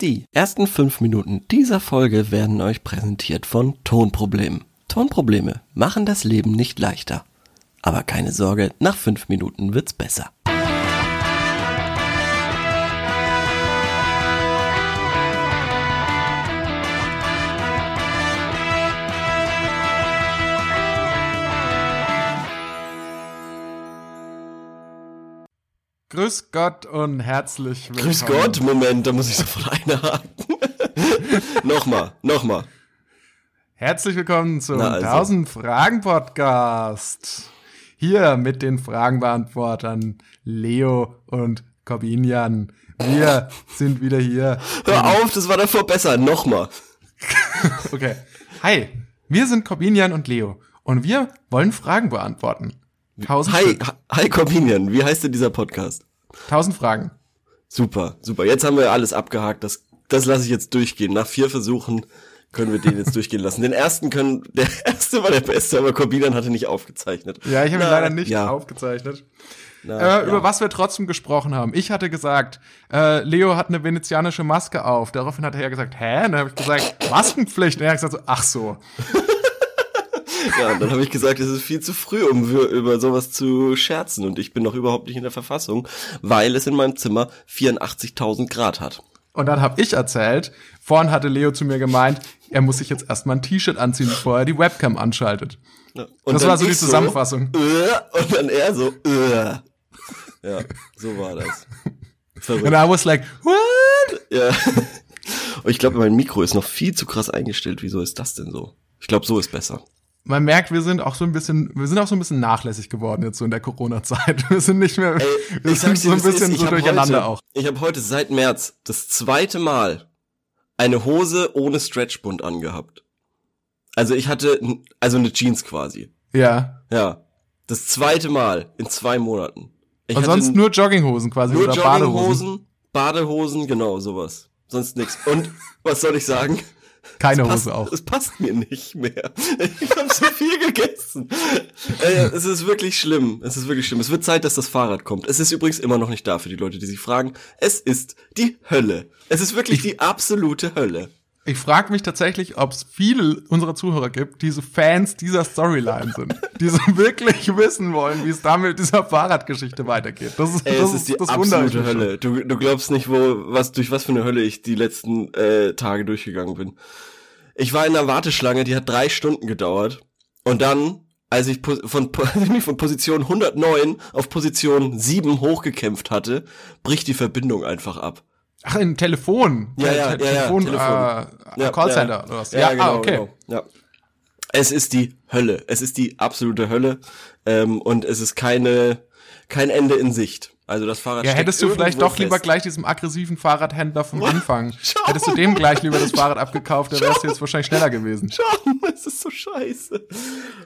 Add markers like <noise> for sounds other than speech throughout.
Die ersten fünf Minuten dieser Folge werden euch präsentiert von Tonproblemen. Tonprobleme machen das Leben nicht leichter. Aber keine Sorge, nach fünf Minuten wird's besser. Grüß Gott und herzlich willkommen. Grüß Gott, Moment, da muss ich sofort einhaken. <laughs> nochmal, nochmal. Herzlich willkommen zum Na also. 1000 Fragen Podcast. Hier mit den Fragenbeantwortern Leo und Corbinian. Wir <laughs> sind wieder hier. Hör auf, das war davor besser. Nochmal. <laughs> Okay. Hi, wir sind Corbinian und Leo und wir wollen Fragen beantworten. 1000 Hi, hi Corbinian, wie heißt denn dieser Podcast? 1000 Fragen. Super, super. Jetzt haben wir alles abgehakt. Das, das lasse ich jetzt durchgehen. Nach vier Versuchen können wir den jetzt <laughs> durchgehen lassen. Den ersten können, der erste war der beste, aber Corbinian hatte nicht aufgezeichnet. Ja, ich habe ihn leider nicht ja. aufgezeichnet. Na, Äh, ja. Über was wir trotzdem gesprochen haben. Ich hatte gesagt, äh, Leo hat eine venezianische Maske auf. Daraufhin hat er ja gesagt, hä? Und dann habe ich gesagt, Maskenpflicht. Und er hat gesagt, so, ach so. <laughs> Ja, und dann habe ich gesagt, es ist viel zu früh, um über sowas zu scherzen. Und ich bin noch überhaupt nicht in der Verfassung, weil es in meinem Zimmer 84.000 Grad hat. Und dann habe ich erzählt, vorhin hatte Leo zu mir gemeint, er muss sich jetzt erstmal ein T-Shirt anziehen, bevor er die Webcam anschaltet. Ja. Und Das war so die Zusammenfassung. äh, und dann er so, äh. Ja, so war das. Verrückt. Und I was like, what? Ja. Und ich glaube, mein Mikro ist noch viel zu krass eingestellt. Wieso ist das denn so? Ich glaube, so ist besser. Man merkt, wir sind auch so ein bisschen, wir sind auch so ein bisschen nachlässig geworden jetzt so in der Corona-Zeit. Wir sind nicht mehr, wir ich sag sind so ein ist. bisschen Ich so durcheinander heute, auch. Ich habe heute seit März das zweite Mal eine Hose ohne Stretchbund angehabt. Also ich hatte, also eine Jeans quasi. Ja. Ja. Das zweite Mal in zwei Monaten. Ich Und sonst nur Jogginghosen quasi nur oder Badehosen. Jogginghosen, Badehosen, genau, sowas. Sonst nix. Und was soll ich sagen? Keine Es passt, Hose auch. Es passt mir nicht mehr. Ich habe so viel gegessen. Äh, es ist wirklich schlimm. Es ist wirklich schlimm. Es wird Zeit, dass das Fahrrad kommt. Es ist übrigens immer noch nicht da für die Leute, die sich fragen. Es ist die Hölle. Es ist wirklich die absolute Hölle. Ich frage mich tatsächlich, ob es viele unserer Zuhörer gibt, die so Fans dieser Storyline sind, die so <laughs> wirklich wissen wollen, wie es damit mit dieser Fahrradgeschichte weitergeht. Das ist, Ey, das es ist die das absolute. Hölle. Du, du glaubst nicht, wo, was, durch was für eine Hölle ich die letzten äh, Tage durchgegangen bin. Ich war in einer Warteschlange, die hat drei Stunden gedauert. Und dann, als ich von, po- <laughs> als ich mich von Position 109 auf Position 7 hochgekämpft hatte, bricht die Verbindung einfach ab. Ach, in Telefon. Ja, Äh, ja, Te- ja, ja, Telefon, Telefon. Äh, Ja, Callcenter ja. oder was? Ja, genau, ah, okay. genau. Ja. Es ist die Hölle. Es ist die absolute Hölle. Ähm, und es ist keine, kein Ende in Sicht. Also das Fahrrad Ja, hättest du vielleicht doch lieber fest. gleich diesem aggressiven Fahrradhändler vom <laughs> Anfang, Schau. hättest du dem gleich lieber das Fahrrad abgekauft, dann wärst du jetzt wahrscheinlich schneller gewesen. Schon, <laughs> es ist so scheiße.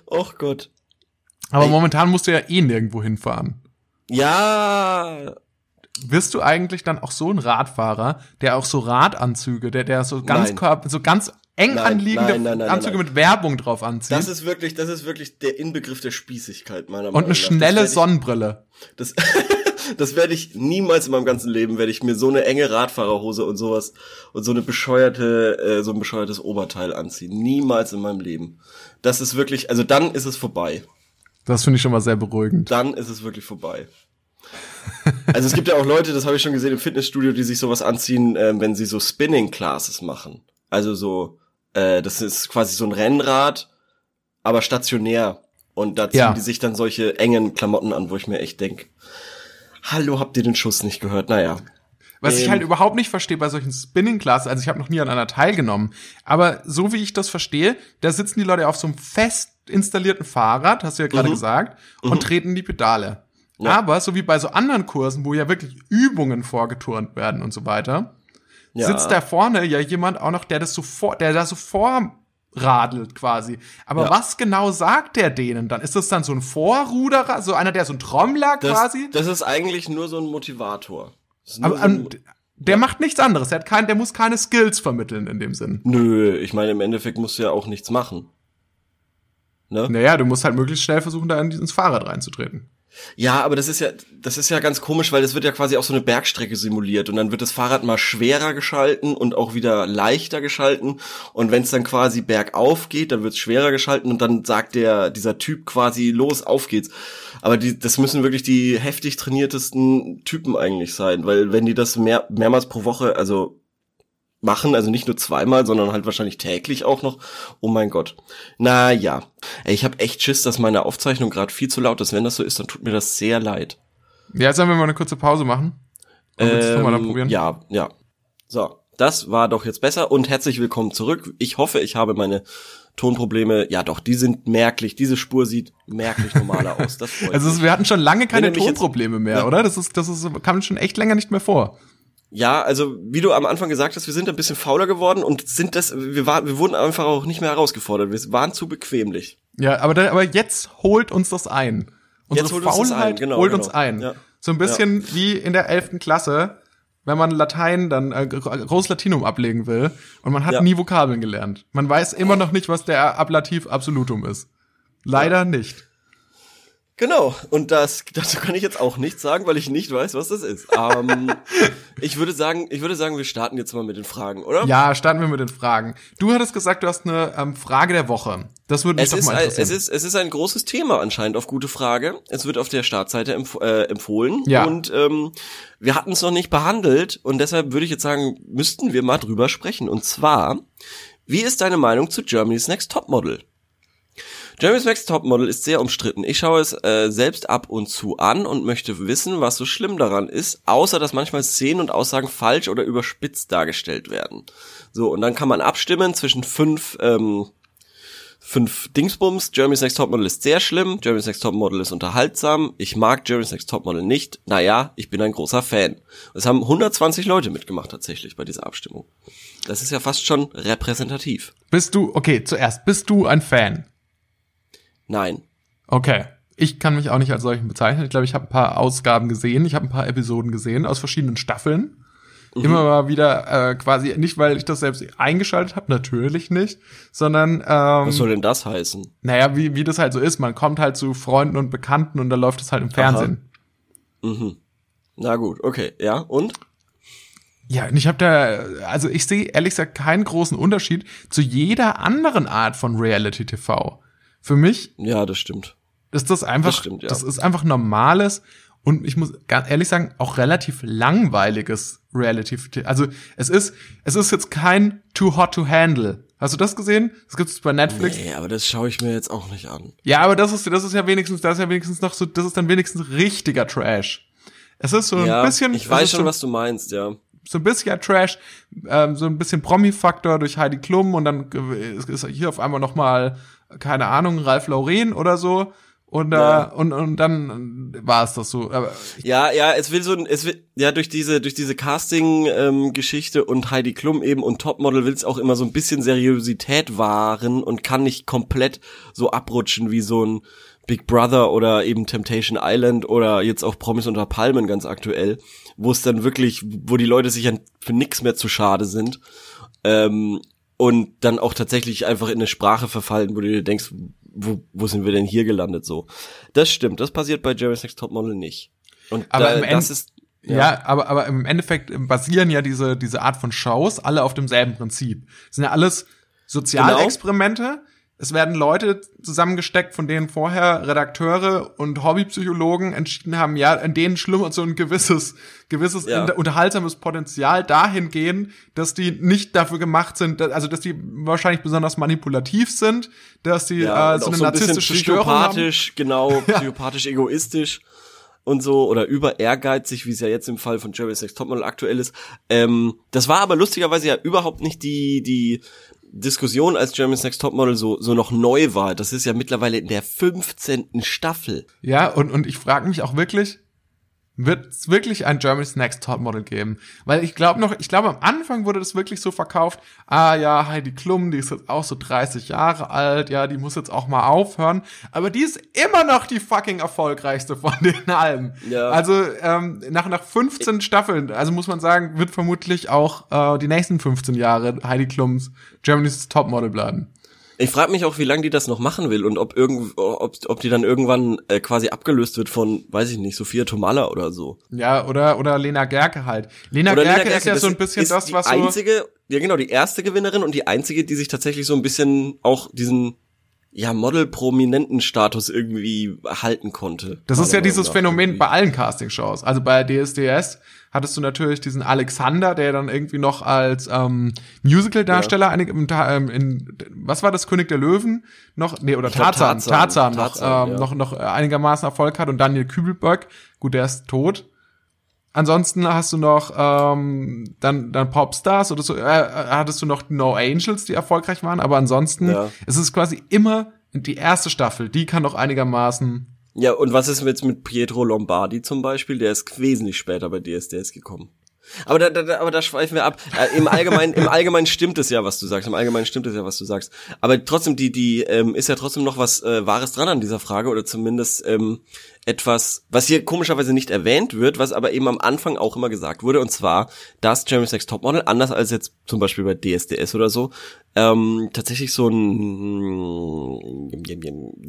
Och Gott. Aber Ey. momentan musst du ja eh nirgendwo hinfahren. Ja, Wirst du eigentlich dann auch so ein Radfahrer, der auch so Radanzüge, der, der so ganz. Körper, so ganz eng Nein, anliegende nein, nein, Anzüge mit Werbung drauf anzieht das ist wirklich, das ist wirklich der Inbegriff der Spießigkeit meiner und Meinung eine nach. schnelle das werd Sonnenbrille. Ich, das, <laughs> das werde ich niemals in meinem ganzen Leben werde ich mir so eine enge Radfahrerhose und sowas und so eine bescheuerte, äh, so ein bescheuertes Oberteil anziehen. Niemals in meinem Leben. Das ist wirklich, also dann ist es vorbei. Das finde ich schon mal sehr beruhigend. Dann ist es wirklich vorbei. <laughs> Also es gibt ja auch Leute, das habe ich schon gesehen im Fitnessstudio, die sich sowas anziehen, ähm, wenn sie so Spinning Classes machen. Also so, äh, das ist quasi so ein Rennrad, aber stationär. Und da ziehen Ja. die sich dann solche engen Klamotten an, wo ich mir echt denk, hallo, habt ihr den Schuss nicht gehört? Naja. Was ich Ähm. halt überhaupt nicht verstehe bei solchen Spinning Classes, also ich habe noch nie an einer teilgenommen, aber so wie ich das verstehe, da sitzen die Leute auf so einem fest installierten Fahrrad, hast du ja gerade Mhm. gesagt, und treten die Pedale. Ja. Aber so wie bei so anderen Kursen, wo ja wirklich Übungen vorgeturnt werden und so weiter, Ja. sitzt da vorne ja jemand auch noch, der das so vor, der da so vorradelt quasi. Aber Ja. was genau sagt der denen dann? Ist das dann so ein Vorruderer, so einer, der so ein Trommler Das, quasi? das ist eigentlich nur so ein Motivator. Aber so ein, ähm, der macht nichts anderes. Der, hat kein, der muss keine Skills vermitteln in dem Sinn. nö, ich meine, im Endeffekt musst du ja auch nichts machen. Ne? Naja, du musst halt möglichst schnell versuchen, da in- ins Fahrrad reinzutreten. Ja, aber das ist ja, das ist ja ganz komisch, weil das wird ja quasi auch so eine Bergstrecke simuliert und dann wird das Fahrrad mal schwerer geschalten und auch wieder leichter geschalten und wenn es dann quasi bergauf geht, dann wird es schwerer geschalten und dann sagt der dieser Typ quasi los, auf geht's. Aber die, das müssen wirklich die heftig trainiertesten Typen eigentlich sein, weil wenn die das mehr, mehrmals pro Woche, also machen, also nicht nur zweimal, sondern halt wahrscheinlich täglich auch noch. Oh mein Gott. Na ja, Ey, ich habe echt Schiss, dass meine Aufzeichnung gerade viel zu laut ist. Wenn das so ist, dann tut mir das sehr leid. Ja, sollen wir mal eine kurze Pause machen? Ähm, mal probieren? Ja, ja. So, das war doch jetzt besser und herzlich willkommen zurück. Ich hoffe, ich habe meine Tonprobleme, ja doch, die sind merklich. Diese Spur sieht merklich normaler aus. Das <laughs> also wir hatten schon lange keine Tonprobleme mehr, ja. oder? Das ist, das ist, kam schon echt länger nicht mehr vor. Ja, also wie du am Anfang gesagt hast, wir sind ein bisschen fauler geworden und sind das, wir waren, wir wurden einfach auch nicht mehr herausgefordert. Wir waren zu bequemlich. Ja, aber, da, aber jetzt holt uns das ein. Unsere jetzt holt Faulheit uns ein. Genau, holt genau. uns ein. Ja. So ein bisschen ja. wie in der elften Klasse, wenn man Latein dann äh, Großlatinum ablegen will und man hat ja. nie Vokabeln gelernt. Man weiß immer noch nicht, was der Ablativ Absolutum ist. Leider nicht. Genau, und das, dazu kann ich jetzt auch nichts sagen, weil ich nicht weiß, was das ist. Ähm, <laughs> ich würde sagen, ich würde sagen, wir starten jetzt mal mit den Fragen, oder? Ja, starten wir mit den Fragen. Du hattest gesagt, du hast eine ähm, Frage der Woche. Das würde mich es doch mal interessieren. es ist, es ist ein großes Thema anscheinend auf gute Frage. Es wird auf der Startseite empf äh, empfohlen. Ja. Und ähm, wir hatten es noch nicht behandelt und deshalb würde ich jetzt sagen, müssten wir mal drüber sprechen. Und zwar, wie ist deine Meinung zu Germany's Next Topmodel? Jeremy's Next Topmodel ist sehr umstritten. Ich schaue es äh, selbst ab und zu an und möchte wissen, was so schlimm daran ist, außer dass manchmal Szenen und Aussagen falsch oder überspitzt dargestellt werden. So, und dann kann man abstimmen zwischen fünf, ähm, fünf Dingsbums. Jeremy's Next Topmodel ist sehr schlimm, Jeremy's Next Topmodel ist unterhaltsam, ich mag Jeremy's Next Topmodel nicht, naja, ich bin ein großer Fan. Es haben 120 Leute mitgemacht tatsächlich bei dieser Abstimmung. Das ist ja fast schon repräsentativ. Bist du, okay, zuerst, bist du ein Fan? Nein. Okay. Ich kann mich auch nicht als solchen bezeichnen. Ich glaube, ich habe ein paar Ausgaben gesehen, ich habe ein paar Episoden gesehen aus verschiedenen Staffeln. Mhm. Immer mal wieder äh, quasi, nicht weil ich das selbst eingeschaltet habe, natürlich nicht, sondern ähm, Was soll denn das heißen? Naja, wie, wie das halt so ist. Man kommt halt zu Freunden und Bekannten und da läuft es halt im Fernsehen. Aha. Mhm. Na gut, okay, ja, und? Ja, und ich habe da, also ich sehe ehrlich gesagt keinen großen Unterschied zu jeder anderen Art von Reality TV. Für mich. Ja, das stimmt. Ist das einfach, das, stimmt, ja. das ist einfach normales und ich muss ganz ehrlich sagen, auch relativ langweiliges Reality. Also es ist, es ist jetzt kein Too Hot to Handle. Hast du das gesehen? Das gibt's bei Netflix. Nee, aber das schaue ich mir jetzt auch nicht an. Ja, aber das ist, das ist ja wenigstens, das ist ja wenigstens noch so, das ist dann wenigstens richtiger Trash. Es ist so ja, ein bisschen. Ich weiß schon, so, was du meinst, ja. So ein bisschen Trash, ähm, so ein bisschen Promi-Faktor durch Heidi Klum und dann ist hier auf einmal noch mal keine Ahnung, Ralf Lauren oder so. Und, ja. äh, und, und dann war es das so. Aber ja, ja, es will so es will, ja, durch diese, durch diese Casting-Geschichte ähm, und Heidi Klum eben und Topmodel will es auch immer so ein bisschen Seriosität wahren und kann nicht komplett so abrutschen wie so ein Big Brother oder eben Temptation Island oder jetzt auch Promis unter Palmen ganz aktuell, wo es dann wirklich, wo die Leute sich für nix mehr zu schade sind. Ähm, und dann auch tatsächlich einfach in eine Sprache verfallen, wo du dir denkst, wo, wo sind wir denn hier gelandet so? Das stimmt, das passiert bei Jerry's Next Topmodel nicht. Und aber da, im das ist ja. ja, aber aber im Endeffekt basieren ja diese diese Art von Shows alle auf demselben Prinzip. Das sind ja alles Sozialexperimente, genau es werden Leute zusammengesteckt, von denen vorher Redakteure und Hobbypsychologen entschieden haben, ja, in denen schlummert so ein gewisses, gewisses ja. unterhaltsames Potenzial dahingehend, dass die nicht dafür gemacht sind, also dass die wahrscheinlich besonders manipulativ sind, dass die ja, äh, so eine so ein narzisstische psychopathisch, genau, <laughs> psychopathisch egoistisch und so oder über ehrgeizig, wie es ja jetzt im Fall von Jerry Sex Topmodel aktuell ist. Ähm, das war aber lustigerweise ja überhaupt nicht die die Diskussion, als Germany's Next Topmodel so, so noch neu war. Das ist ja mittlerweile in der 15. Staffel. Ja, und, und ich frage mich auch wirklich, wird es wirklich ein Germany's Next Topmodel geben. Weil ich glaube noch, ich glaube am Anfang wurde das wirklich so verkauft, ah ja, Heidi Klum, die ist jetzt auch so 30 Jahre alt, ja, die muss jetzt auch mal aufhören. Aber die ist immer noch die fucking erfolgreichste von <laughs> den allen. Ja. Also ähm, nach, nach 15 ich Staffeln, also muss man sagen, wird vermutlich auch äh, die nächsten 15 Jahre Heidi Klums Germany's Topmodel bleiben. Ich frage mich auch, wie lange die das noch machen will und ob irgend, ob, ob die dann irgendwann äh, quasi abgelöst wird von, weiß ich nicht, Sophia Tomala oder so. Ja, oder oder Lena Gerke halt. Lena, Gerke, Lena Gerke, ist ja so ein bisschen ist das, was die einzige, ja genau, die erste Gewinnerin und die einzige, die sich tatsächlich so ein bisschen auch diesen ja, Model-Prominenten-Status irgendwie halten konnte. Das ist ja dieses Phänomen irgendwie. bei allen Castingshows. Also bei DSDS hattest du natürlich diesen Alexander, der dann irgendwie noch als ähm, Musical-Darsteller ja. ähm, in, was war das, König der Löwen noch, nee, oder Tarzan, Tarzan, Tarzan, noch, Tarzan, ähm, ja. noch, noch einigermaßen Erfolg hat und Daniel Kübelböck, gut, der ist tot. Ansonsten hast du noch ähm, dann dann Popstars oder so äh, hattest du noch No Angels, die erfolgreich waren, aber ansonsten ja. es ist quasi immer die erste Staffel, die kann doch einigermaßen Ja, und was ist jetzt mit Pietro Lombardi zum Beispiel? Der ist wesentlich später bei DSDS gekommen. Aber da, da, aber da schweifen wir ab. Äh, Im Allgemeinen, im Allgemeinen stimmt es ja, was du sagst. Im Allgemeinen stimmt es ja, was du sagst. Aber trotzdem, die, die ähm, ist ja trotzdem noch was äh, Wahres dran an dieser Frage oder zumindest ähm, etwas, was hier komischerweise nicht erwähnt wird, was aber eben am Anfang auch immer gesagt wurde, und zwar, dass Jeremy's Next Topmodel, anders als jetzt zum Beispiel bei DSDS oder so, ähm, tatsächlich so ein,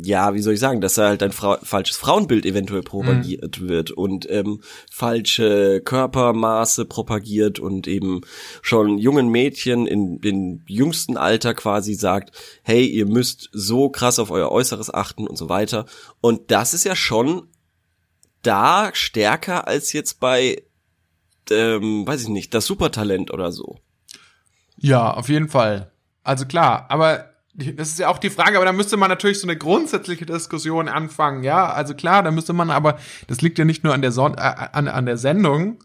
ja, wie soll ich sagen, dass er halt ein Fra falsches Frauenbild eventuell propagiert mhm. wird und ähm, falsche Körpermaße propagiert und eben schon jungen Mädchen in den jüngsten Alter quasi sagt, hey, ihr müsst so krass auf euer Äußeres achten und so weiter. Und das ist ja schon da stärker als jetzt bei, ähm, weiß ich nicht, das Supertalent oder so. Ja, auf jeden Fall. Also klar, aber das ist ja auch die Frage, aber da müsste man natürlich so eine grundsätzliche Diskussion anfangen, ja. Also klar, da müsste man aber, das liegt ja nicht nur an der, Son äh, an, an der Sendung,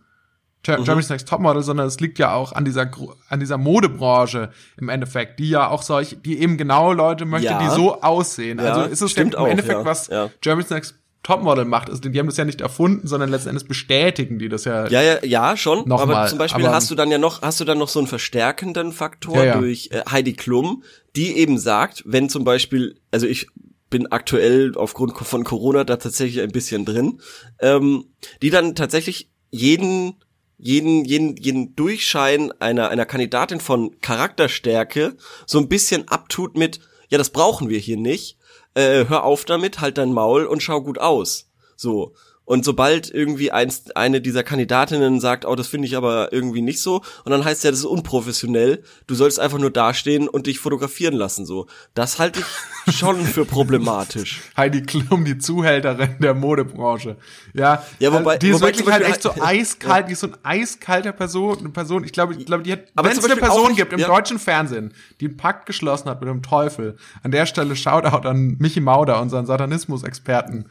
mhm. Germany's Next Topmodel, sondern es liegt ja auch an dieser an dieser Modebranche im Endeffekt, die ja auch solch, die eben genau Leute möchte, ja. die so aussehen. Ja, also ist es ja im auch, Endeffekt, ja, was ja. Germany's Next Topmodel macht. Also die haben das ja nicht erfunden, sondern letzten Endes bestätigen die das ja. Ja, ja, ja, schon. Noch aber zum Beispiel aber, hast du dann ja noch, hast du dann noch so einen verstärkenden Faktor ja, ja. durch äh, Heidi Klum, die eben sagt, wenn zum Beispiel, also ich bin aktuell aufgrund von Corona da tatsächlich ein bisschen drin, ähm, die dann tatsächlich jeden jeden, jeden, jeden Durchschein einer, einer Kandidatin von Charakterstärke so ein bisschen abtut mit, ja, das brauchen wir hier nicht, äh, hör auf damit, halt dein Maul und schau gut aus. So. Und sobald irgendwie eins, eine dieser Kandidatinnen sagt, oh, das finde ich aber irgendwie nicht so, und dann heißt ja, das ist unprofessionell, du sollst einfach nur dastehen und dich fotografieren lassen, so. Das halte ich schon für <laughs> problematisch. Heidi Klum, die Zuhälterin der Modebranche. Ja, ja wobei, die ist wobei wirklich halt echt so eiskalt, ja. die ist so ein eiskalter Person, eine Person, ich glaube, ich glaube, die hat, wenn es eine Person nicht, gibt im ja. deutschen Fernsehen, die einen Pakt geschlossen hat mit dem Teufel, an der Stelle Shoutout an Michi Mauder, unseren Satanismus-Experten,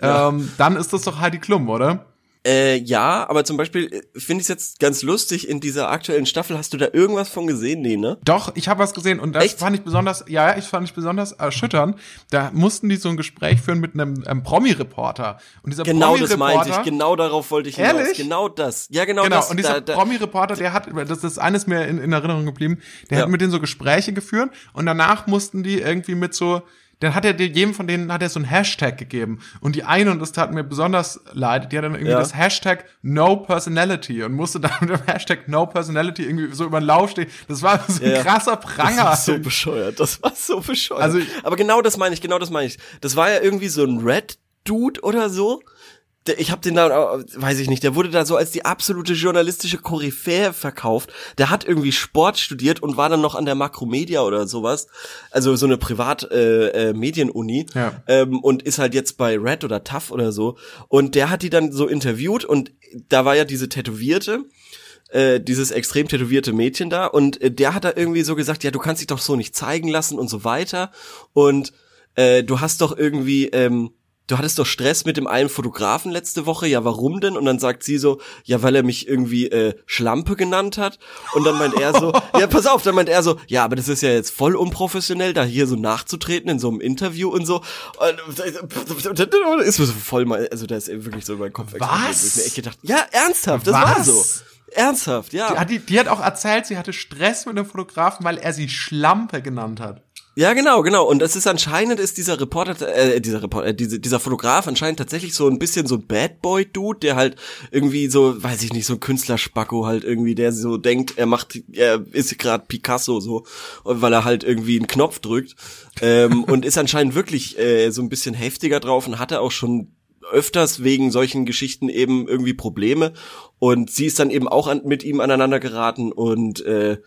ja. ähm, dann ist das doch doch Heidi Klum, oder? Äh, ja, aber zum Beispiel äh, finde ich es jetzt ganz lustig, in dieser aktuellen Staffel, hast du da irgendwas von gesehen? Nee, ne? Doch, ich habe was gesehen und das Echt? fand ich besonders, ja, ich fand ich besonders erschütternd. Da mussten die so ein Gespräch führen mit einem, einem Promi-Reporter. Und dieser genau Promi das meinte ich, genau darauf wollte ich hinaus. Ehrlich? Genau das. Ja, genau, genau. das. Und dieser Promi-Reporter, der hat, das ist eines mir in, in Erinnerung geblieben, der ja. hat mit denen so Gespräche geführt und danach mussten die irgendwie mit so, dann hat er dir jedem von denen hat er so ein Hashtag gegeben und die eine und das tat mir besonders leid, die hat dann irgendwie ja. das Hashtag No Personality und musste dann mit dem Hashtag No Personality irgendwie so über den Lauf stehen. Das war so ein ja. krasser Pranger. Das war so bescheuert. Das war so bescheuert. Also, aber genau das meine ich, genau das meine ich. Das war ja irgendwie so ein Red Dude oder so ich habe den da, weiß ich nicht, der wurde da so als die absolute journalistische Koryphäe verkauft. Der hat irgendwie Sport studiert und war dann noch an der Makromedia oder sowas, also so eine Privat äh, äh, ja. ähm, und ist halt jetzt bei Red oder Tough oder so. Und der hat die dann so interviewt und da war ja diese Tätowierte äh, dieses extrem tätowierte Mädchen da und äh, der hat da irgendwie so gesagt, ja, du kannst dich doch so nicht zeigen lassen und so weiter und äh, du hast doch irgendwie ähm, du hattest doch Stress mit dem einen Fotografen letzte Woche, ja, warum denn? Und dann sagt sie so, ja, weil er mich irgendwie äh, Schlampe genannt hat. Und dann meint er so, <laughs> ja, pass auf, dann meint er so, ja, aber das ist ja jetzt voll unprofessionell, da hier so nachzutreten in so einem Interview und so. Und ist mir so voll mal, also da ist wirklich so in meinem Kopf Was? Ich mir echt gedacht, ja, ernsthaft, das Was? war so. Ernsthaft, ja. Die, die, die hat auch erzählt, sie hatte Stress mit dem Fotografen, weil er sie Schlampe genannt hat. Ja, genau, genau. Und das ist anscheinend ist dieser Reporter, äh, dieser Reporter, äh, diese, dieser Fotograf anscheinend tatsächlich so ein bisschen so ein Bad Boy Dude, der halt irgendwie so, weiß ich nicht, so ein Künstlerspacko halt irgendwie, der so denkt, er macht, er ist gerade Picasso so, weil er halt irgendwie einen Knopf drückt ähm, <laughs> und ist anscheinend wirklich äh, so ein bisschen heftiger drauf und hatte auch schon öfters wegen solchen Geschichten eben irgendwie Probleme und sie ist dann eben auch an, mit ihm aneinander geraten und äh,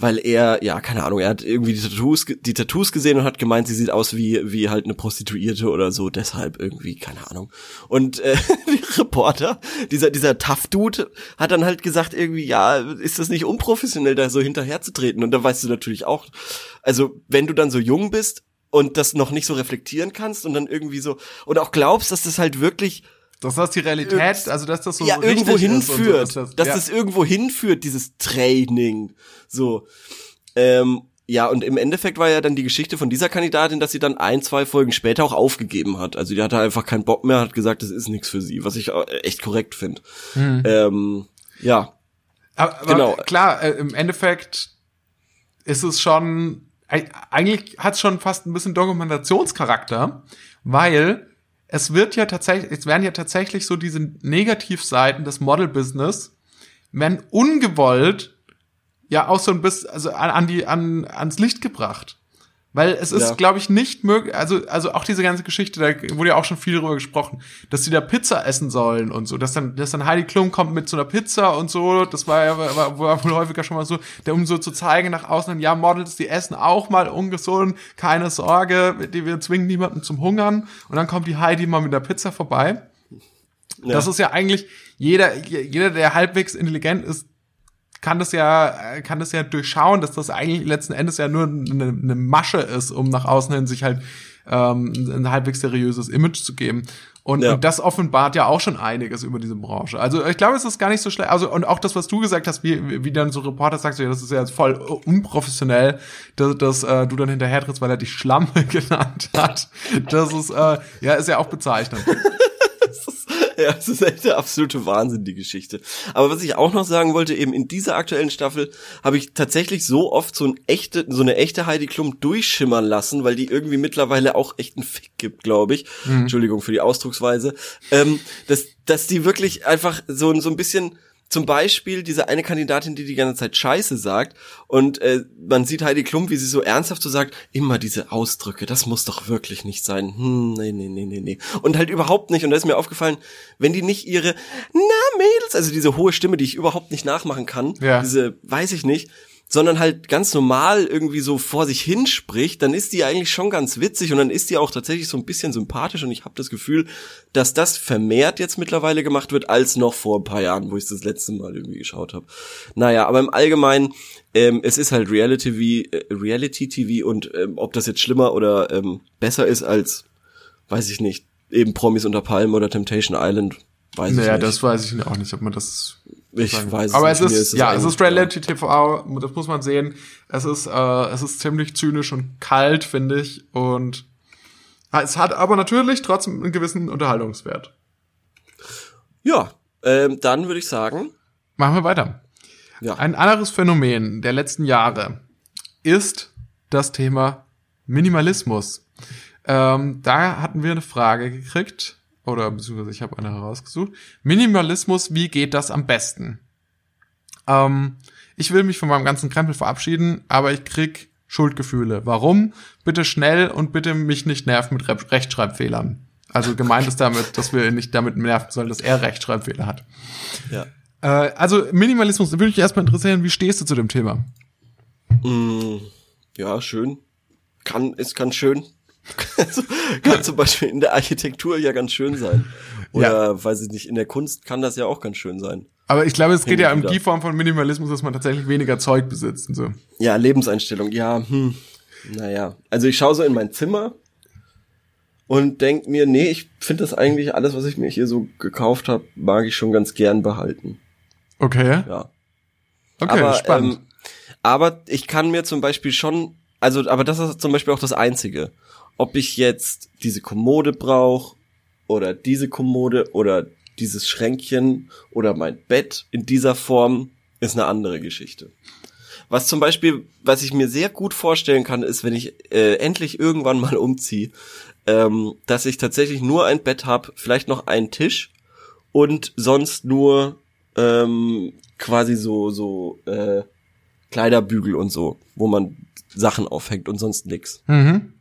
weil er, ja, keine Ahnung, er hat irgendwie die Tattoos, die Tattoos gesehen und hat gemeint, sie sieht aus wie, wie halt eine Prostituierte oder so, deshalb irgendwie, keine Ahnung. Und äh, <laughs> die Reporter, dieser, dieser Tough-Dude, hat dann halt gesagt, irgendwie, ja, ist das nicht unprofessionell, da so hinterherzutreten? Und da weißt du natürlich auch, also, wenn du dann so jung bist und das noch nicht so reflektieren kannst und dann irgendwie so, und auch glaubst, dass das halt wirklich dass das die Realität, also dass das so ja, irgendwo hinführt, so, dass, das, dass ja. das irgendwo hinführt, dieses Training, so. Ähm, ja, und im Endeffekt war ja dann die Geschichte von dieser Kandidatin, dass sie dann ein, zwei Folgen später auch aufgegeben hat. Also die hatte einfach keinen Bock mehr, hat gesagt, das ist nichts für sie, was ich echt korrekt finde. Hm. Ähm, ja. Aber, aber genau. klar, äh, im Endeffekt ist es schon, eigentlich hat es schon fast ein bisschen Dokumentationscharakter, weil es wird ja tatsächlich, es werden ja tatsächlich so diese Negativseiten des Model-Business, werden ungewollt ja auch so ein bisschen, also an, an die, an, ans Licht gebracht. Weil es ist, ja. glaube ich, nicht möglich, also, also auch diese ganze Geschichte, da wurde ja auch schon viel drüber gesprochen, dass sie da Pizza essen sollen und so, dass dann, dass dann Heidi Klum kommt mit so einer Pizza und so, das war ja, war, war wohl häufiger schon mal so, der, um so zu zeigen nach außen, ja, Models, die essen auch mal ungesund, keine Sorge, die, wir zwingen niemanden zum Hungern und dann kommt die Heidi mal mit der Pizza vorbei. Ja. Das ist ja eigentlich, jeder, jeder, der halbwegs intelligent ist, kann das ja, kann das ja durchschauen, dass das eigentlich letzten Endes ja nur eine, eine Masche ist, um nach außen hin sich halt ähm, ein halbwegs seriöses Image zu geben. Und, ja. und das offenbart ja auch schon einiges über diese Branche. Also ich glaube, es ist gar nicht so schlecht. Also und auch das, was du gesagt hast, wie, wie dann so Reporter sagst, ja, das ist ja voll unprofessionell, dass, dass äh, du dann hinterher trittst, weil er dich Schlamme <laughs> genannt hat. Das ist äh, ja ist ja auch bezeichnend. <laughs> Ja, es ist echt der absolute Wahnsinn, die Geschichte. Aber was ich auch noch sagen wollte, eben in dieser aktuellen Staffel habe ich tatsächlich so oft so, ein echte, so eine echte Heidi Klum durchschimmern lassen, weil die irgendwie mittlerweile auch echt einen Fick gibt, glaube ich. Mhm. Entschuldigung für die Ausdrucksweise. Ähm, dass, dass die wirklich einfach so, so ein bisschen zum Beispiel diese eine Kandidatin, die die ganze Zeit Scheiße sagt und äh, man sieht Heidi Klum, wie sie so ernsthaft so sagt, immer diese Ausdrücke, das muss doch wirklich nicht sein. Hm, nee, nee, nee, nee, nee. Und halt überhaupt nicht, und da ist mir aufgefallen, wenn die nicht ihre, na Mädels, also diese hohe Stimme, die ich überhaupt nicht nachmachen kann, ja. diese, weiß ich nicht, sondern halt ganz normal irgendwie so vor sich hinspricht, dann ist die eigentlich schon ganz witzig und dann ist die auch tatsächlich so ein bisschen sympathisch und ich habe das Gefühl, dass das vermehrt jetzt mittlerweile gemacht wird als noch vor ein paar Jahren, wo ich das letzte Mal irgendwie geschaut habe. Naja, aber im Allgemeinen, ähm, es ist halt Reality TV, äh, Reality TV und ähm, ob das jetzt schlimmer oder ähm, besser ist als, weiß ich nicht, eben Promis unter Palmen oder Temptation Island, weiß naja, ich nicht. Naja, das weiß ich auch nicht, ob man das ich sagen. weiß Aber es ist, ist ja, es ist Reality TV, das muss man sehen. Es ist, äh, es ist ziemlich zynisch und kalt, finde ich. Und es hat aber natürlich trotzdem einen gewissen Unterhaltungswert. Ja, ähm, dann würde ich sagen. Machen wir weiter. Ja. Ein anderes Phänomen der letzten Jahre ist das Thema Minimalismus. Ähm, da hatten wir eine Frage gekriegt oder beziehungsweise ich habe eine herausgesucht. Minimalismus, wie geht das am besten? Ähm, ich will mich von meinem ganzen Krempel verabschieden, aber ich krieg Schuldgefühle. Warum? Bitte schnell und bitte mich nicht nerven mit Re Rechtschreibfehlern. Also gemeint ist damit, dass wir nicht damit nerven sollen, dass er Rechtschreibfehler hat. Ja. Äh, also Minimalismus, da würde mich erstmal interessieren, wie stehst du zu dem Thema? Mm, ja, schön. Kann, ist ganz schön. <laughs> Also, kann zum Beispiel in der Architektur ja ganz schön sein. Oder, ja. weiß ich nicht, in der Kunst kann das ja auch ganz schön sein. Aber ich glaube, es geht ja um die Form von Minimalismus, dass man tatsächlich weniger Zeug besitzt und so. Ja, Lebenseinstellung, ja, hm. Naja. Also ich schaue so in mein Zimmer und denk mir, nee, ich finde das eigentlich alles, was ich mir hier so gekauft habe, mag ich schon ganz gern behalten. Okay. Ja. Okay, aber, spannend. Ähm, aber ich kann mir zum Beispiel schon, also, aber das ist zum Beispiel auch das Einzige ob ich jetzt diese Kommode brauche oder diese Kommode oder dieses Schränkchen oder mein Bett in dieser Form, ist eine andere Geschichte. Was zum Beispiel, was ich mir sehr gut vorstellen kann, ist, wenn ich äh, endlich irgendwann mal umziehe, ähm, dass ich tatsächlich nur ein Bett habe, vielleicht noch einen Tisch und sonst nur ähm, quasi so so äh, Kleiderbügel und so, wo man Sachen aufhängt und sonst nix. Mhm.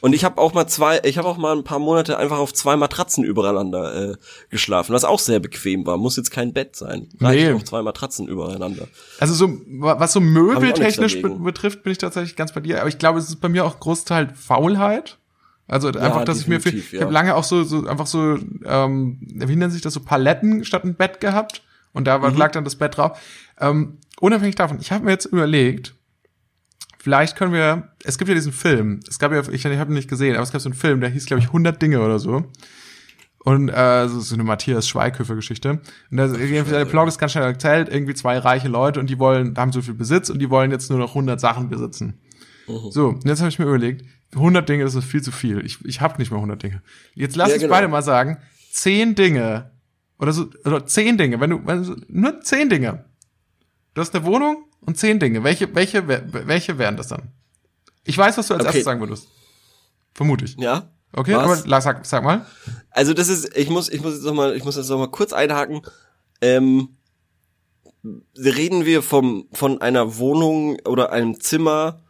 Und ich habe auch mal zwei, ich habe auch mal ein paar Monate einfach auf zwei Matratzen übereinander äh, geschlafen, was auch sehr bequem war. Muss jetzt kein Bett sein. Reicht Nee. auf zwei Matratzen übereinander. Also so, wa- was so auch möbeltechnisch betrifft, bin ich tatsächlich ganz bei dir. Aber ich glaube, es ist bei mir auch Großteil Faulheit. Also einfach, dass ich mir definitiv, ich habe ja. lange auch so, so einfach so, ähm, wie nennt sich das, so Paletten statt ein Bett gehabt. Und da Mhm. lag dann das Bett drauf. Ähm, unabhängig davon, ich habe mir jetzt überlegt, vielleicht können wir, es gibt ja diesen Film, es gab ja, ich, ich habe ihn nicht gesehen, aber es gab so einen Film, der hieß, glaube ich, 100 Dinge oder so. Und äh, so, so eine Matthias Schweighöfer-Geschichte. Und da der Plot ist ganz schnell erzählt, irgendwie zwei reiche Leute und die wollen, haben so viel Besitz und die wollen jetzt nur noch 100 Sachen besitzen. So, und jetzt habe ich mir überlegt, 100 Dinge, das ist viel zu viel. Ich, ich habe nicht mehr 100 Dinge. Jetzt lass Ja, uns genau. beide mal sagen, 10 Dinge oder so, oder 10 Dinge, wenn du, wenn du nur 10 Dinge. Du hast eine Wohnung und 10 Dinge. Welche, welche, welche wären das dann? Ich weiß, was du als Okay. erstes sagen würdest. Vermute ich. Ja. Okay, Was? aber sag, sag mal. Also das ist, ich muss, ich muss jetzt noch mal, ich muss jetzt noch mal kurz einhaken. Ähm, reden wir vom von einer Wohnung oder einem Zimmer,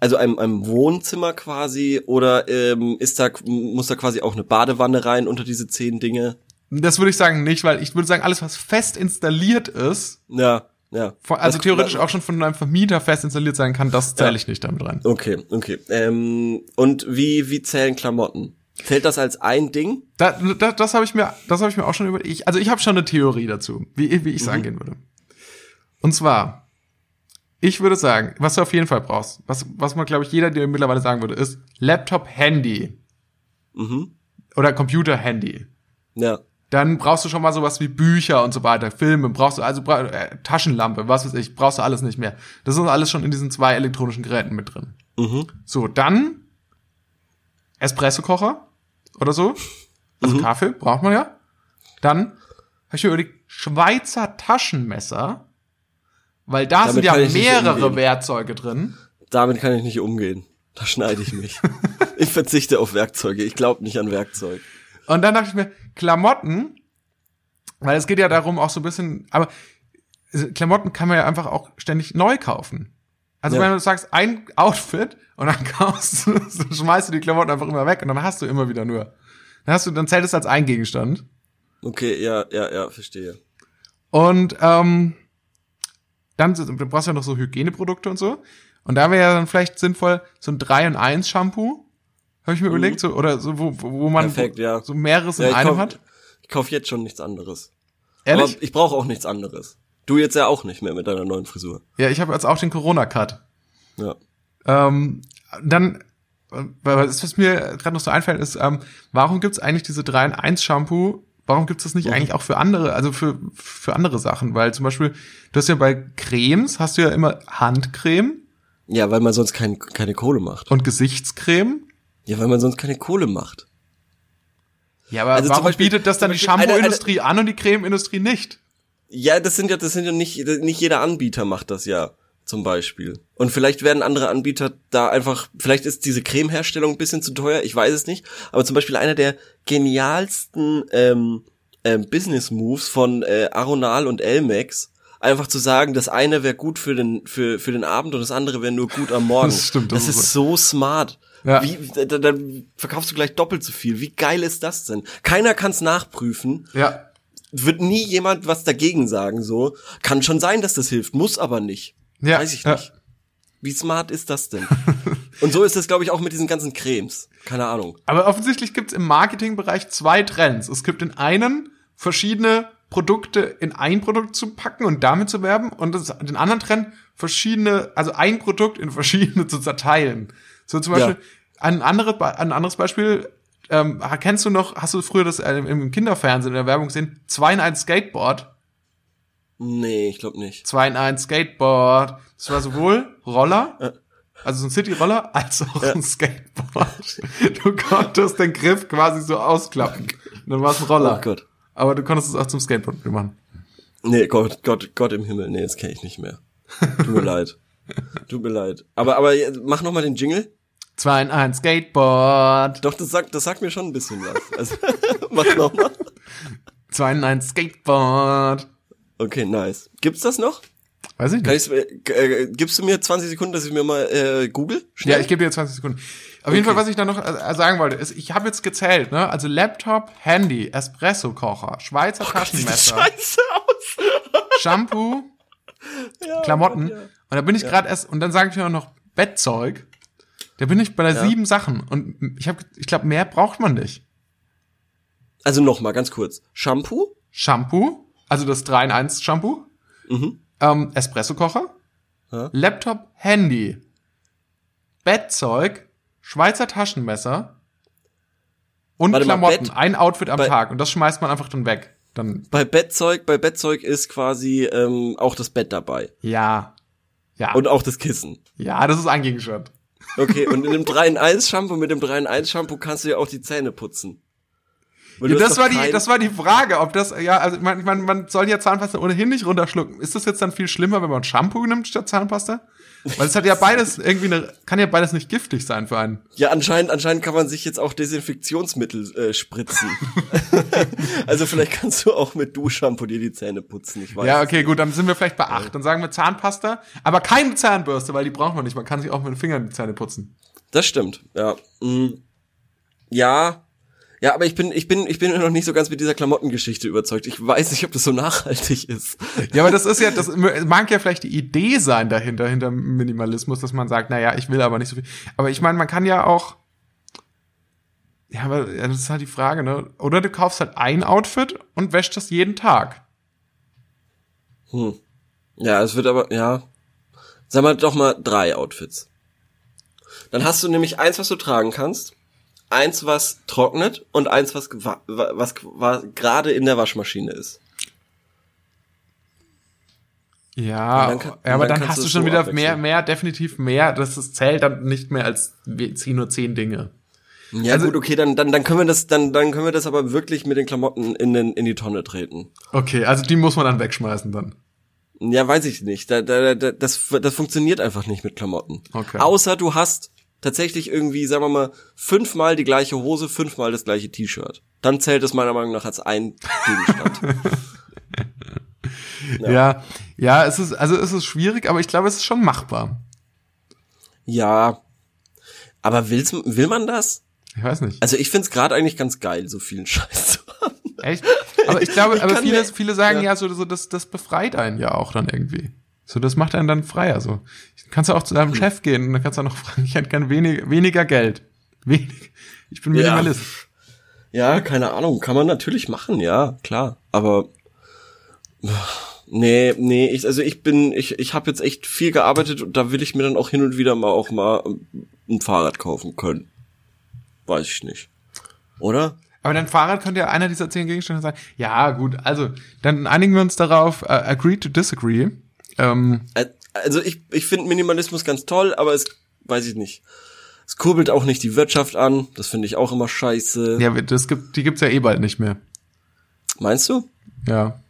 also einem, einem Wohnzimmer quasi, oder ähm, ist da muss da quasi auch eine Badewanne rein unter diese zehn Dinge? Das würde ich sagen nicht, weil ich würde sagen, alles, was fest installiert ist, Ja, ja. also Das- theoretisch auch schon von einem Vermieter fest installiert sein kann, das zähle Ja. ich nicht damit rein. Okay, okay. Ähm, und wie wie zählen Klamotten? Zählt das als ein Ding? Da, da, das habe ich mir, das habe ich mir auch schon über. Ich, also ich habe schon eine Theorie dazu, wie, wie ich es angehen würde. Und zwar, ich würde sagen, was du auf jeden Fall brauchst, was, was man glaube ich jeder dir mittlerweile sagen würde, ist Laptop, Handy Mhm. oder Computer, Handy. Ja. Dann brauchst du schon mal sowas wie Bücher und so weiter, Filme, brauchst du also äh, Taschenlampe, was weiß ich, brauchst du alles nicht mehr. Das ist alles schon in diesen zwei elektronischen Geräten mit drin. Mhm. So, dann Espresso-Kocher oder so. Also Kaffee braucht man ja. Dann habe ich mir überlegt, Schweizer Taschenmesser, weil da Damit sind ja mehrere. Werkzeuge drin. Damit kann ich nicht umgehen. Da schneide ich mich. <laughs> ich verzichte auf Werkzeuge. Ich glaube nicht an Werkzeug. Und dann dachte ich mir, Klamotten, weil es geht ja darum auch so ein bisschen, aber also Klamotten kann man ja einfach auch ständig neu kaufen. Also Ja. wenn du sagst, ein Outfit und dann <laughs> kaufst du, so schmeißt du die Klamotten einfach immer weg und dann hast du immer wieder nur. Dann hast du, dann zählt es als ein Gegenstand. Okay, ja, ja, ja, verstehe. Und ähm, dann du brauchst ja noch so Hygieneprodukte und so. Und da wäre ja dann vielleicht sinnvoll, so ein 3 in 1 Shampoo, habe ich mir überlegt, so, oder so, wo, wo man Mhm. Perfekt, ja. so mehreres Ja, in einem kauf, hat. Ich kaufe jetzt schon nichts anderes. Ehrlich? Aber ich brauche auch nichts anderes. Du jetzt ja auch nicht mehr mit deiner neuen Frisur. Ja, ich habe jetzt auch den Corona-Cut. Ja. Ähm, dann, was was mir gerade noch so einfällt, ist, ähm, warum gibt's eigentlich diese 3 in 1 Shampoo? Warum gibt's das nicht Mhm. eigentlich auch für andere, also für, für andere Sachen? Weil zum Beispiel, du hast ja bei Cremes, hast du ja immer Handcreme Ja, weil man sonst kein, keine Kohle macht. und Gesichtscreme. Ja, weil man sonst keine Kohle macht. Ja, aber Also zum warum Beispiel- bietet das dann die Shampoo-Industrie an und die Creme-Industrie nicht? Ja, das sind ja, das sind ja nicht, nicht jeder Anbieter macht das ja, zum Beispiel. Und vielleicht werden andere Anbieter da einfach, vielleicht ist diese Cremeherstellung ein bisschen zu teuer, ich weiß es nicht. Aber zum Beispiel einer der genialsten ähm, ähm, Business Moves von äh, Aronal und Elmex, einfach zu sagen, das eine wäre gut für den, für, für den Abend und das andere wäre nur gut am <laughs> Morgen. Das stimmt, das Das, ist so smart. Ja. Wie, da, dann verkaufst du gleich doppelt so viel. Wie geil ist das denn? Keiner kann es nachprüfen Ja. wird nie jemand was dagegen sagen, so. Kann schon sein, dass das hilft, muss aber nicht. Ja, Weiß ich ja. nicht. Wie smart ist das denn? Und so ist es, glaube ich, auch mit diesen ganzen Cremes. Keine Ahnung. Aber offensichtlich gibt's im Marketingbereich zwei Trends. Es gibt den einen, verschiedene Produkte in ein Produkt zu packen und damit zu werben und das, den anderen Trend, verschiedene, also ein Produkt in verschiedene zu zerteilen. So zum Beispiel, Ja. ein, andere, ein anderes Beispiel, ähm, kennst du noch, hast du früher das äh, im Kinderfernsehen in der Werbung gesehen, 2 in 1 Skateboard, Nee, ich glaube nicht. 2 in 1 Skateboard, das war sowohl Roller, also so ein City-Roller, als auch ein Skateboard. Du konntest den Griff quasi so ausklappen. Und dann war es ein Roller. Oh Gott. Aber du konntest es auch zum Skateboard machen. Nee, Gott, Gott, Gott im Himmel. Nee, das kenne ich nicht mehr. Tut mir <laughs> leid. Tut mir leid. Aber, aber mach noch mal den Jingle. 2 in 1 Skateboard. Doch, das sagt, das sagt mir schon ein bisschen was. Also, <laughs> mach noch mal. 2 in 1 Skateboard. Okay, nice. Gibt's das noch? Weiß ich nicht. Äh, gibst du mir 20 Sekunden, dass ich mir mal äh, google? Schnell? Ja, ich gebe dir 20 Sekunden. Auf okay. jeden Fall, was ich da noch äh, sagen wollte, ist, ich habe jetzt gezählt, ne? Also Laptop, Handy, Espresso-Kocher, Schweizer oh Taschenmesser, Scheiße aus. <laughs> Shampoo, ja, Klamotten. Gott, ja. Und da bin ich ja. gerade erst, und dann sage ich mir noch Bettzeug. Da bin ich bei der sieben Sachen. Und ich habe, ich glaube, mehr braucht man nicht. Also noch mal ganz kurz. Shampoo? Shampoo, also das 3 in 1 Shampoo. Mhm. Ähm, Espresso-Kocher. Laptop, Handy. Bettzeug, Schweizer Taschenmesser und Warte Klamotten. Mal, Ein Outfit am Tag. Und das schmeißt man einfach dann weg. Dann bei Bettzeug, bei Bettzeug ist quasi ähm, auch das Bett dabei. Ja. Ja. Und auch das Kissen. Ja, das ist ein Gegenstand. Okay, und in dem 3 in 1 Shampoo, mit dem 3 in 1 Shampoo kannst du ja auch die Zähne putzen. Ja, das war die, das war die Frage, ob das, ja, also man, man, man soll ja Zahnpasta ohnehin nicht runterschlucken. Ist das jetzt dann viel schlimmer, wenn man Shampoo nimmt statt Zahnpasta? Weil es hat ja beides irgendwie eine, kann ja beides nicht giftig sein für einen. Ja, anscheinend, anscheinend kann man sich jetzt auch Desinfektionsmittel äh, spritzen. <laughs> also vielleicht kannst du auch mit Duschshampoo dir die Zähne putzen. Ich weiß ja, okay, gut, dann sind wir vielleicht bei acht. Dann sagen wir Zahnpasta, aber keine Zahnbürste, weil die braucht man nicht. Man kann sich auch mit den Fingern die Zähne putzen. Das stimmt, ja. Mm. Ja, ja, aber ich bin, ich bin, ich bin noch nicht so ganz mit dieser Klamottengeschichte überzeugt. Ich weiß nicht, ob das so nachhaltig ist. Ja, aber das ist ja, das mag ja vielleicht die Idee sein dahinter, hinter Minimalismus, dass man sagt, na ja, ich will aber nicht so viel. Aber ich meine, man kann ja auch, ja, aber das ist halt die Frage, ne? Oder du kaufst halt ein Outfit und wäschst das jeden Tag. Hm. Ja, es wird aber, ja. Sag mal doch mal drei Outfits. Dann hast du nämlich eins, was du tragen kannst eins, was trocknet und eins, was, was, was gerade in der Waschmaschine ist. Ja, kann, ja aber dann, dann hast du schon wieder mehr, mehr, definitiv mehr. Das ist, zählt dann nicht mehr als zieh nur zehn Dinge. Ja also, gut, okay, dann, dann, dann können wir das, dann, dann können wir das aber wirklich mit den Klamotten in, den, in die Tonne treten. Okay, also die muss man dann wegschmeißen dann. Ja, weiß ich nicht. Da, da, da, das, das funktioniert einfach nicht mit Klamotten. Okay. Außer du hast tatsächlich irgendwie, sagen wir mal, fünfmal die gleiche Hose, fünfmal das gleiche T-Shirt. Dann zählt es meiner Meinung nach als ein Gegenstand. ja. <laughs> ja, ja, es ist, also es ist schwierig, aber ich glaube, es ist schon machbar. Ja, aber will's, will man das? Ich weiß nicht. Also ich find's gerade eigentlich ganz geil, so vielen <laughs> Scheiß zu haben. Echt? Aber ich glaube, ich aber viele, viele sagen ja, ja so, so das, das befreit einen ja auch dann irgendwie. So, das macht einen dann freier. So, kannst du auch zu deinem hm. Chef gehen und dann kannst du auch noch fragen, <laughs> ich hätte gern wenig, weniger Geld. Wenig. Ich bin Minimalist. Ja. ja, keine Ahnung, kann man natürlich machen, ja, klar. Aber nee, nee, ich, also ich bin, ich, ich habe jetzt echt viel gearbeitet und da will ich mir dann auch hin und wieder mal auch mal ein Fahrrad kaufen können. Weiß ich nicht. Oder? Aber dein Fahrrad könnte ja einer dieser zehn Gegenstände sein. Ja, gut, also dann einigen wir uns darauf, uh, agree to disagree. Ähm, also ich, ich finde Minimalismus ganz toll, aber es weiß ich nicht. Es kurbelt auch nicht die Wirtschaft an. Das finde ich auch immer scheiße. Ja, das gibt, die gibt's ja eh bald nicht mehr. Meinst du? Ja.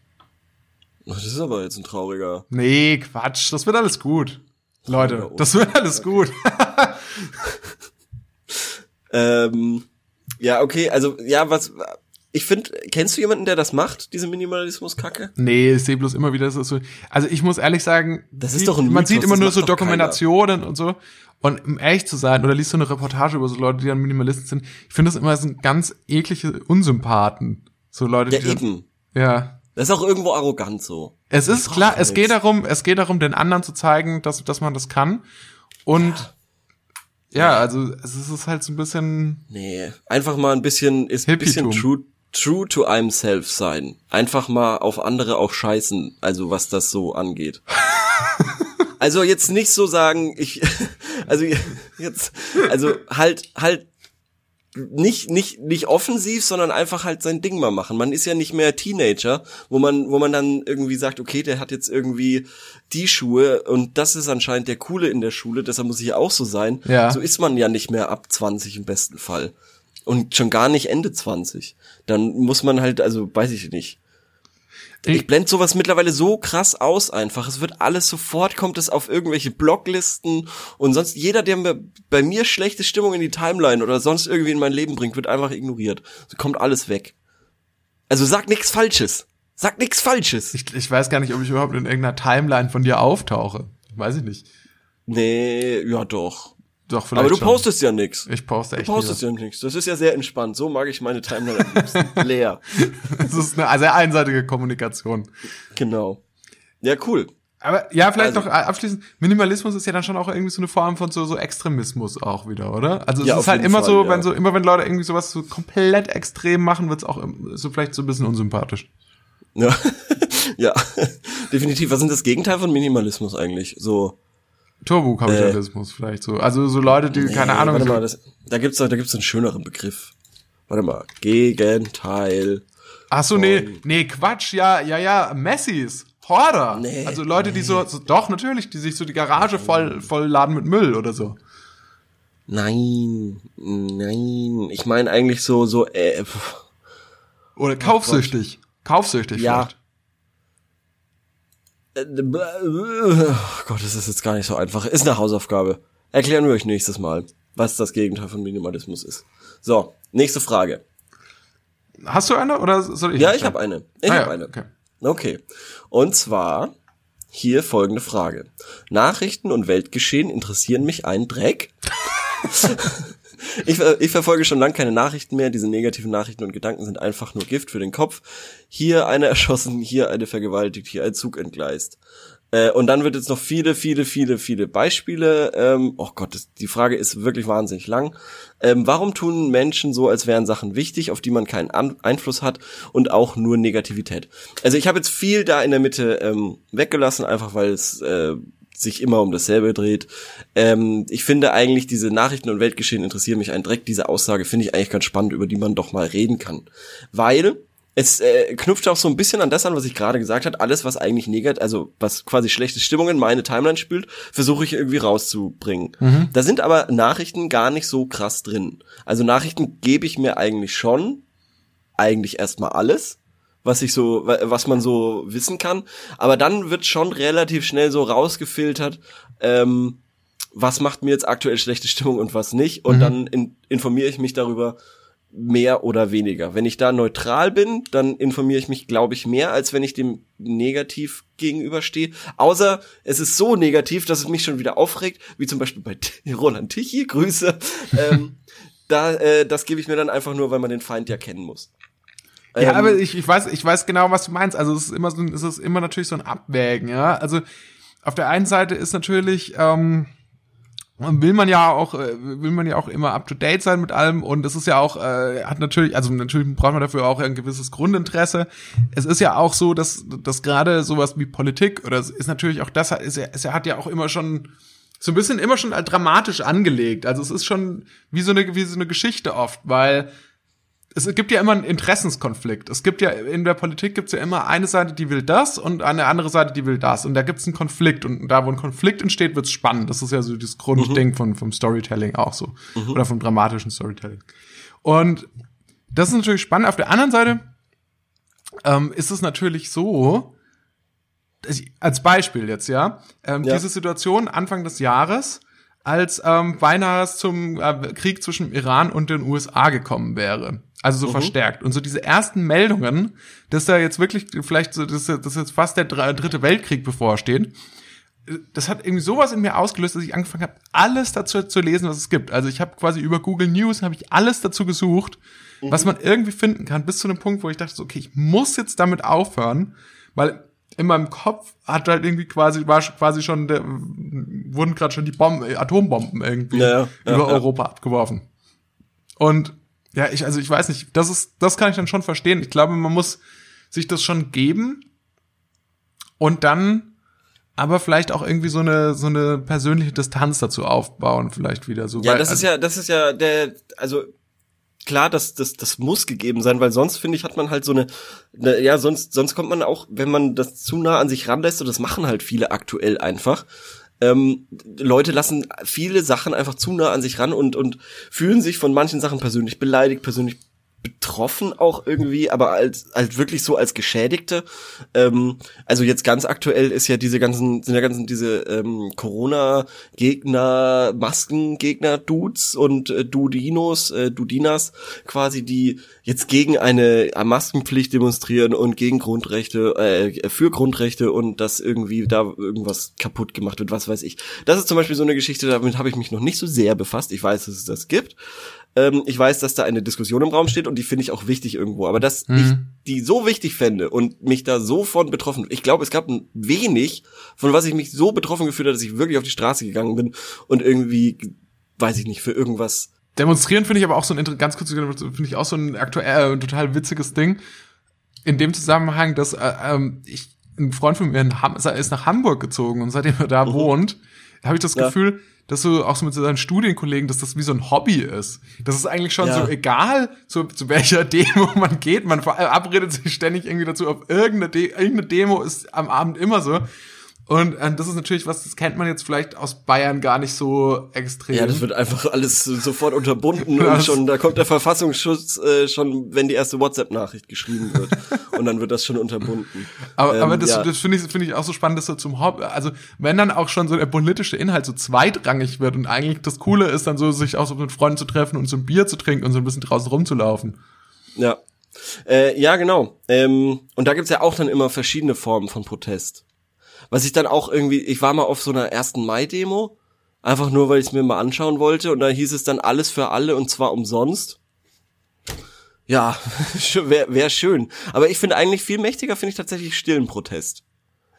Das ist aber jetzt ein trauriger. Nee, Quatsch. Das wird alles gut. Leute, das wird alles gut. <laughs> ähm, ja, okay, also ja, was ich finde, kennst du jemanden, der das macht, diese Minimalismus-Kacke? Nee, ich sehe bloß immer wieder so. Also ich muss ehrlich sagen, das ist doch ein Mythos, man sieht immer nur so Dokumentationen und so. Und um ehrlich zu sein, oder liest so eine Reportage über so Leute, die dann Minimalisten sind, ich finde das immer so ganz eklige Unsympathen. So Leute, ja, die. Eben. Dann, ja. Das ist auch irgendwo arrogant so. Es ist klar, es geht darum, es geht darum, den anderen zu zeigen, dass, dass man das kann. Und ja. ja also es ist halt so ein bisschen. Nee, einfach mal ein bisschen, ist ein bisschen true, true to I'm self sein. Einfach mal auf andere auch scheißen, also was das so angeht. <laughs> also jetzt nicht so sagen, ich, <laughs> also jetzt, also halt, halt nicht nicht nicht offensiv, sondern einfach halt sein Ding mal machen. Man ist ja nicht mehr Teenager, wo man wo man dann irgendwie sagt, okay, der hat jetzt irgendwie die Schuhe und das ist anscheinend der coole in der Schule, deshalb muss ich auch so sein. Ja. So ist man ja nicht mehr ab 20 im besten Fall und schon gar nicht Ende 20. Dann muss man halt, also weiß ich nicht. Ich blende sowas mittlerweile so krass aus einfach. Es wird alles sofort, kommt es auf irgendwelche Bloglisten und sonst jeder, der mir, bei mir schlechte Stimmung in die Timeline oder sonst irgendwie in mein Leben bringt, wird einfach ignoriert. So kommt alles weg. Also sag nichts Falsches. Sag nichts Falsches. Ich, ich weiß gar nicht, ob ich überhaupt in irgendeiner Timeline von dir auftauche. Weiß ich nicht. Nee, ja doch. Doch, vielleicht Aber du schon. postest ja nix. Ich poste echt Du postest ja nichts. Das ist ja sehr entspannt. So mag ich meine Timeline am liebsten. <laughs> Leer. Das ist eine sehr einseitige Kommunikation. Genau. Ja, cool. Aber ja, vielleicht Also- noch abschließend, Minimalismus ist ja dann schon auch irgendwie so eine Form von so, so Extremismus auch wieder, oder? Also es Ja, ist halt immer Fall, so, ja. wenn so, immer wenn Leute irgendwie sowas so komplett extrem machen, wird's auch so vielleicht so ein bisschen unsympathisch. Ja. <laughs> ja. <laughs> Definitiv. Was sind das Gegenteil von Minimalismus eigentlich? So. Turbokapitalismus vielleicht so. Also so Leute, die, keine Nee, Ahnung, Warte mal, das, da gibt's da gibt's einen schöneren Begriff. Warte mal. Gegenteil. ach so, nee, nee, Quatsch, ja, ja, ja, Messis, Horder. Nee, also Leute, die so, so, doch, natürlich, die sich so die Garage voll, voll laden mit Müll oder so. Nein. Nein. Ich meine eigentlich so, so, äh, pff. Oder kaufsüchtig. Kaufsüchtig Ja. vielleicht. Oh Gott, das ist jetzt gar nicht so einfach. Ist eine Hausaufgabe. Erklären wir euch nächstes Mal, was das Gegenteil von Minimalismus ist. So, nächste Frage. Hast du eine oder soll ich? Ja, ich habe eine. Ich Ah, habe ja, eine. Okay. Okay. Und zwar hier folgende Frage. Nachrichten und Weltgeschehen interessieren mich ein Dreck. <laughs> ich, ver- ich verfolge schon lange keine Nachrichten mehr. Diese negativen Nachrichten und Gedanken sind einfach nur Gift für den Kopf. Hier eine <laughs> erschossen, hier eine vergewaltigt, hier ein Zug entgleist. Äh, und dann wird jetzt noch viele, viele, viele, viele Beispiele. Ähm, oh Gott, das, die Frage ist wirklich wahnsinnig lang. Ähm, warum tun Menschen so, als wären Sachen wichtig, auf die man keinen An Einfluss hat und auch nur Negativität? Also ich habe jetzt viel da in der Mitte ähm, weggelassen, einfach weil es äh, sich immer um dasselbe dreht. Ähm, ich finde eigentlich, diese Nachrichten und Weltgeschehen interessieren mich ein Dreck. Diese Aussage finde ich eigentlich ganz spannend, über die man doch mal reden kann. Weil es äh, knüpft auch so ein bisschen an das an, was ich gerade gesagt habe. Alles, was eigentlich negativ, also was quasi schlechte Stimmung in meine Timeline spült, versuche ich irgendwie rauszubringen. Da sind aber Nachrichten gar nicht so krass drin. Also Nachrichten gebe ich mir eigentlich schon, eigentlich erstmal alles, was ich so, wa- was man so wissen kann. Aber dann wird schon relativ schnell so rausgefiltert, ähm, was macht mir jetzt aktuell schlechte Stimmung und was nicht. Und dann in, informiere ich mich darüber mehr oder weniger. Wenn ich da neutral bin, dann informiere ich mich, glaube ich, mehr, als wenn ich dem negativ gegenüberstehe. Außer es ist so negativ, dass es mich schon wieder aufregt, wie zum Beispiel bei <laughs> Roland Tichy, Grüße. ähm, <laughs> da, äh, das gebe ich mir dann einfach nur, weil man den Feind ja kennen muss. Ja, Ähm, aber ich, ich weiß, ich weiß genau, was du meinst. Also es ist immer so, es ist immer natürlich so ein Abwägen, ja. Also auf der einen Seite ist natürlich, ähm, will man ja auch, äh, will man ja auch immer up to date sein mit allem und es ist ja auch, äh, hat natürlich, also natürlich braucht man dafür auch ein gewisses Grundinteresse. Es ist ja auch so, dass, dass gerade sowas wie Politik oder ist natürlich auch das, ist ja, es hat ja auch immer schon so ein bisschen immer schon dramatisch angelegt. Also es ist schon wie so eine, wie so eine Geschichte oft, weil es gibt ja immer einen Interessenskonflikt. Es gibt ja in der Politik gibt es ja immer eine Seite, die will das und eine andere Seite, die will das. Und da gibt es einen Konflikt. Und da, wo ein Konflikt entsteht, wird es spannend. Das ist ja so das Grundding von, vom Storytelling auch so. Oder vom dramatischen Storytelling. Und das ist natürlich spannend. Auf der anderen Seite ähm, ist es natürlich so, als Beispiel jetzt, ja, ähm, Ja. diese Situation Anfang des Jahres, als ähm, beinahe es zum äh, Krieg zwischen Iran und den USA gekommen wäre. Also so verstärkt. Und so diese ersten Meldungen, dass da jetzt wirklich vielleicht so, dass, dass jetzt fast der dr- dritte Weltkrieg bevorsteht, äh, das hat irgendwie sowas in mir ausgelöst, dass ich angefangen habe, alles dazu zu lesen, was es gibt. Also ich habe quasi über Google News habe ich alles dazu gesucht, was man irgendwie finden kann, bis zu einem Punkt, wo ich dachte, so, okay, ich muss jetzt damit aufhören, weil in meinem Kopf hat halt irgendwie quasi war quasi schon der, wurden gerade schon die Bomben, Atombomben irgendwie ja, ja, über ja. Europa abgeworfen. Und ja, ich also ich weiß nicht, das ist das kann ich dann schon verstehen. Ich glaube, man muss sich das schon geben und dann aber vielleicht auch irgendwie so eine so eine persönliche Distanz dazu aufbauen, vielleicht wieder so. Ja, weil- das also, ist ja, das ist ja der, also klar, das, das, das muss gegeben sein, weil sonst finde ich, hat man halt so eine, eine, ja, sonst, sonst kommt man auch, wenn man das zu nah an sich ranlässt, und das machen halt viele aktuell einfach. Ähm, Leute lassen viele Sachen einfach zu nah an sich ran und, und fühlen sich von manchen Sachen persönlich beleidigt, persönlich betroffen auch irgendwie, aber als als wirklich so als Geschädigte. Ähm, also jetzt ganz aktuell ist ja diese ganzen sind ja ganzen diese ähm, Corona Gegner, Maskengegner Dudes und äh, Dudinos, äh, Dudinas quasi, die jetzt gegen eine Maskenpflicht demonstrieren und gegen Grundrechte, äh, für Grundrechte und dass irgendwie da irgendwas kaputt gemacht wird, was weiß ich. Das ist zum Beispiel so eine Geschichte, damit habe ich mich noch nicht so sehr befasst. Ich weiß, dass es das gibt. Ähm, ich weiß, dass da eine Diskussion im Raum steht und die finde ich auch wichtig irgendwo. Aber dass mhm. ich die so wichtig fände und mich da so von betroffen, ich glaube, es gab ein wenig, von was ich mich so betroffen gefühlt habe, dass ich wirklich auf die Straße gegangen bin und irgendwie, weiß ich nicht, für irgendwas. Demonstrieren finde ich aber auch so ein, ganz kurz, finde ich auch so ein aktuell, äh, total witziges Ding. In dem Zusammenhang, dass äh, ähm, ich, ein Freund von mir ist nach Hamburg gezogen und seitdem er da mhm. wohnt, habe ich das ja. Gefühl, dass so auch so mit seinen Studienkollegen, dass das wie so ein Hobby ist. Das ist eigentlich schon ja. so egal, zu, zu welcher <laughs> Demo man geht. Man verabredet sich ständig irgendwie dazu, auf irgendeine, De irgendeine Demo ist am Abend immer so. Und äh, das ist natürlich was, das kennt man jetzt vielleicht aus Bayern gar nicht so extrem. Ja, das wird einfach alles sofort unterbunden <laughs> und schon, da kommt der Verfassungsschutz äh, schon, wenn die erste WhatsApp-Nachricht geschrieben wird. <laughs> und dann wird das schon unterbunden. Aber, ähm, aber das, ja. das finde ich, finde ich auch so spannend, dass so zum Hobby, also wenn dann auch schon so der politische Inhalt so zweitrangig wird und eigentlich das Coole ist, dann so sich auch so mit Freunden zu treffen und so ein Bier zu trinken und so ein bisschen draußen rumzulaufen. Ja. Äh, ja, genau. Ähm, und da gibt's ja auch dann immer verschiedene Formen von Protest. Was ich dann auch irgendwie, ich war mal auf so einer ersten Mai-Demo, einfach nur, weil ich es mir mal anschauen wollte und da hieß es dann alles für alle und zwar umsonst. Ja, <laughs> wäre wär schön. Aber ich finde eigentlich viel mächtiger, finde ich tatsächlich stillen Protest.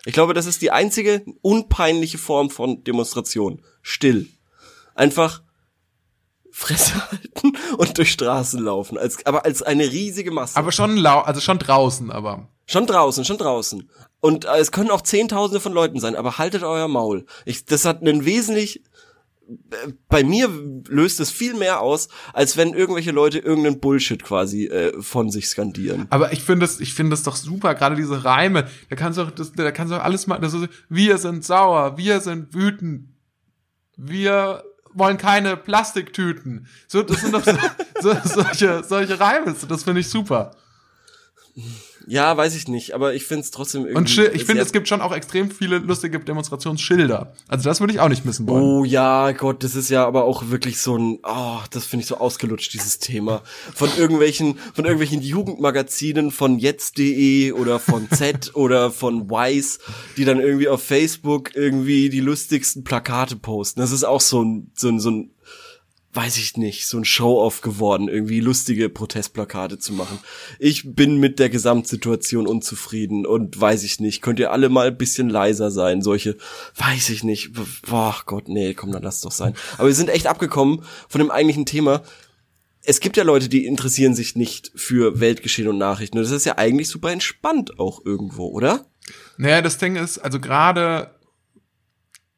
Ich glaube, das ist die einzige unpeinliche Form von Demonstration. Still. Einfach Fresse <laughs> halten und durch Straßen laufen, als, aber als eine riesige Masse. Aber schon lau, also schon draußen, aber. Schon draußen, schon draußen. Und äh, es können auch Zehntausende von Leuten sein, aber haltet euer Maul. Ich, das hat einen wesentlich äh, bei mir löst es viel mehr aus, als wenn irgendwelche Leute irgendeinen Bullshit quasi äh, von sich skandieren. Aber ich finde es, ich finde es doch super, gerade diese Reime. Da kannst du auch, das, da kannst du auch alles machen. Das ist, wir sind sauer, wir sind wütend, wir wollen keine Plastiktüten. So, das sind doch so, <laughs> so, solche, solche Reime. Das finde ich super. Ja, weiß ich nicht, aber ich finde es trotzdem irgendwie. Und Schil ich finde, es gibt schon auch extrem viele lustige Demonstrationsschilder. Also das würde ich auch nicht missen wollen. Oh ja, Gott, das ist ja aber auch wirklich so ein, oh, das finde ich so ausgelutscht, dieses Thema. Von irgendwelchen, von irgendwelchen Jugendmagazinen von jetzt.de oder von Z <laughs> oder von Wise, die dann irgendwie auf Facebook irgendwie die lustigsten Plakate posten. Das ist auch so ein, so ein, so ein weiß ich nicht, so ein Show-off geworden, irgendwie lustige Protestplakate zu machen. Ich bin mit der Gesamtsituation unzufrieden und weiß ich nicht, könnt ihr alle mal ein bisschen leiser sein, solche, weiß ich nicht, boah Gott, nee, komm, dann lass doch sein. Aber wir sind echt abgekommen von dem eigentlichen Thema. Es gibt ja Leute, die interessieren sich nicht für Weltgeschehen und Nachrichten. Und das ist ja eigentlich super entspannt auch irgendwo, oder? Naja, das Ding ist, also gerade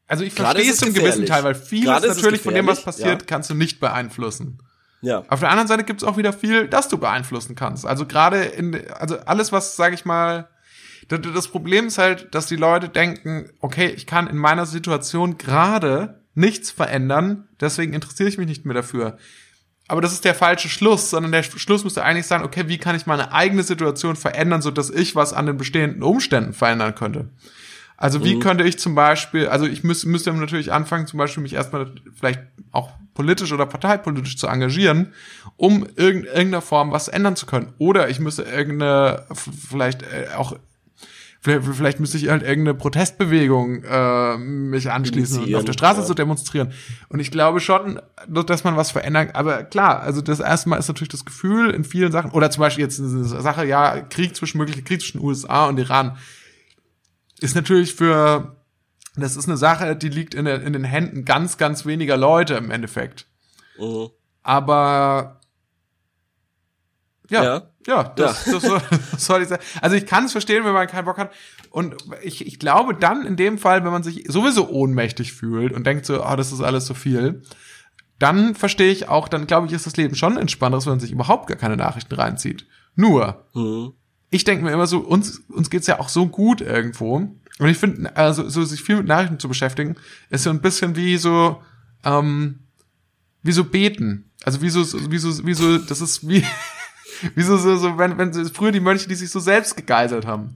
also ich verstehe es im gewissen Teil, weil vieles natürlich von dem, was passiert, ja. kannst du nicht beeinflussen. Ja. Auf der anderen Seite gibt es auch wieder viel, das du beeinflussen kannst. Also gerade in, also alles, was, sage ich mal, das Problem ist halt, dass die Leute denken, okay, ich kann in meiner Situation gerade nichts verändern, deswegen interessiere ich mich nicht mehr dafür. Aber das ist der falsche Schluss, sondern der Schluss müsste eigentlich sein, okay, wie kann ich meine eigene Situation verändern, so dass ich was an den bestehenden Umständen verändern könnte. Also wie mhm. könnte ich zum Beispiel, also ich müß, müsste natürlich anfangen, zum Beispiel mich erstmal vielleicht auch politisch oder parteipolitisch zu engagieren, um in irgendeiner Form was ändern zu können. Oder ich müsste irgendeine, vielleicht äh, auch Vielleicht müsste ich halt irgendeine Protestbewegung äh, mich anschließen und auf der Straße ja. zu demonstrieren. Und ich glaube schon, dass man was verändern. Aber klar, also das erste Mal ist natürlich das Gefühl in vielen Sachen, oder zum Beispiel jetzt eine Sache, ja, Krieg zwischen mögliche Krieg zwischen USA und Iran ist natürlich für, das ist eine Sache, die liegt in, der, in den Händen ganz, ganz weniger Leute im Endeffekt. Mhm. Aber ja, ja, ja, das, ja. Das, soll, <laughs> das soll ich sagen. Also ich kann es verstehen, wenn man keinen Bock hat. Und ich, ich glaube dann in dem Fall, wenn man sich sowieso ohnmächtig fühlt und denkt so, ah, oh, das ist alles so viel, dann verstehe ich auch, dann glaube ich, ist das Leben schon entspannter, wenn man sich überhaupt gar keine Nachrichten reinzieht. Nur, mhm ich denke mir immer so, uns, uns geht's ja auch so gut irgendwo. Und ich finde, also so sich viel mit Nachrichten zu beschäftigen, ist so ein bisschen wie so, ähm, wie so beten. Also wie so, wie so, wie so, das ist wie, <laughs> Wieso so, so wenn, wenn früher die Mönche, die sich so selbst gegeißelt haben.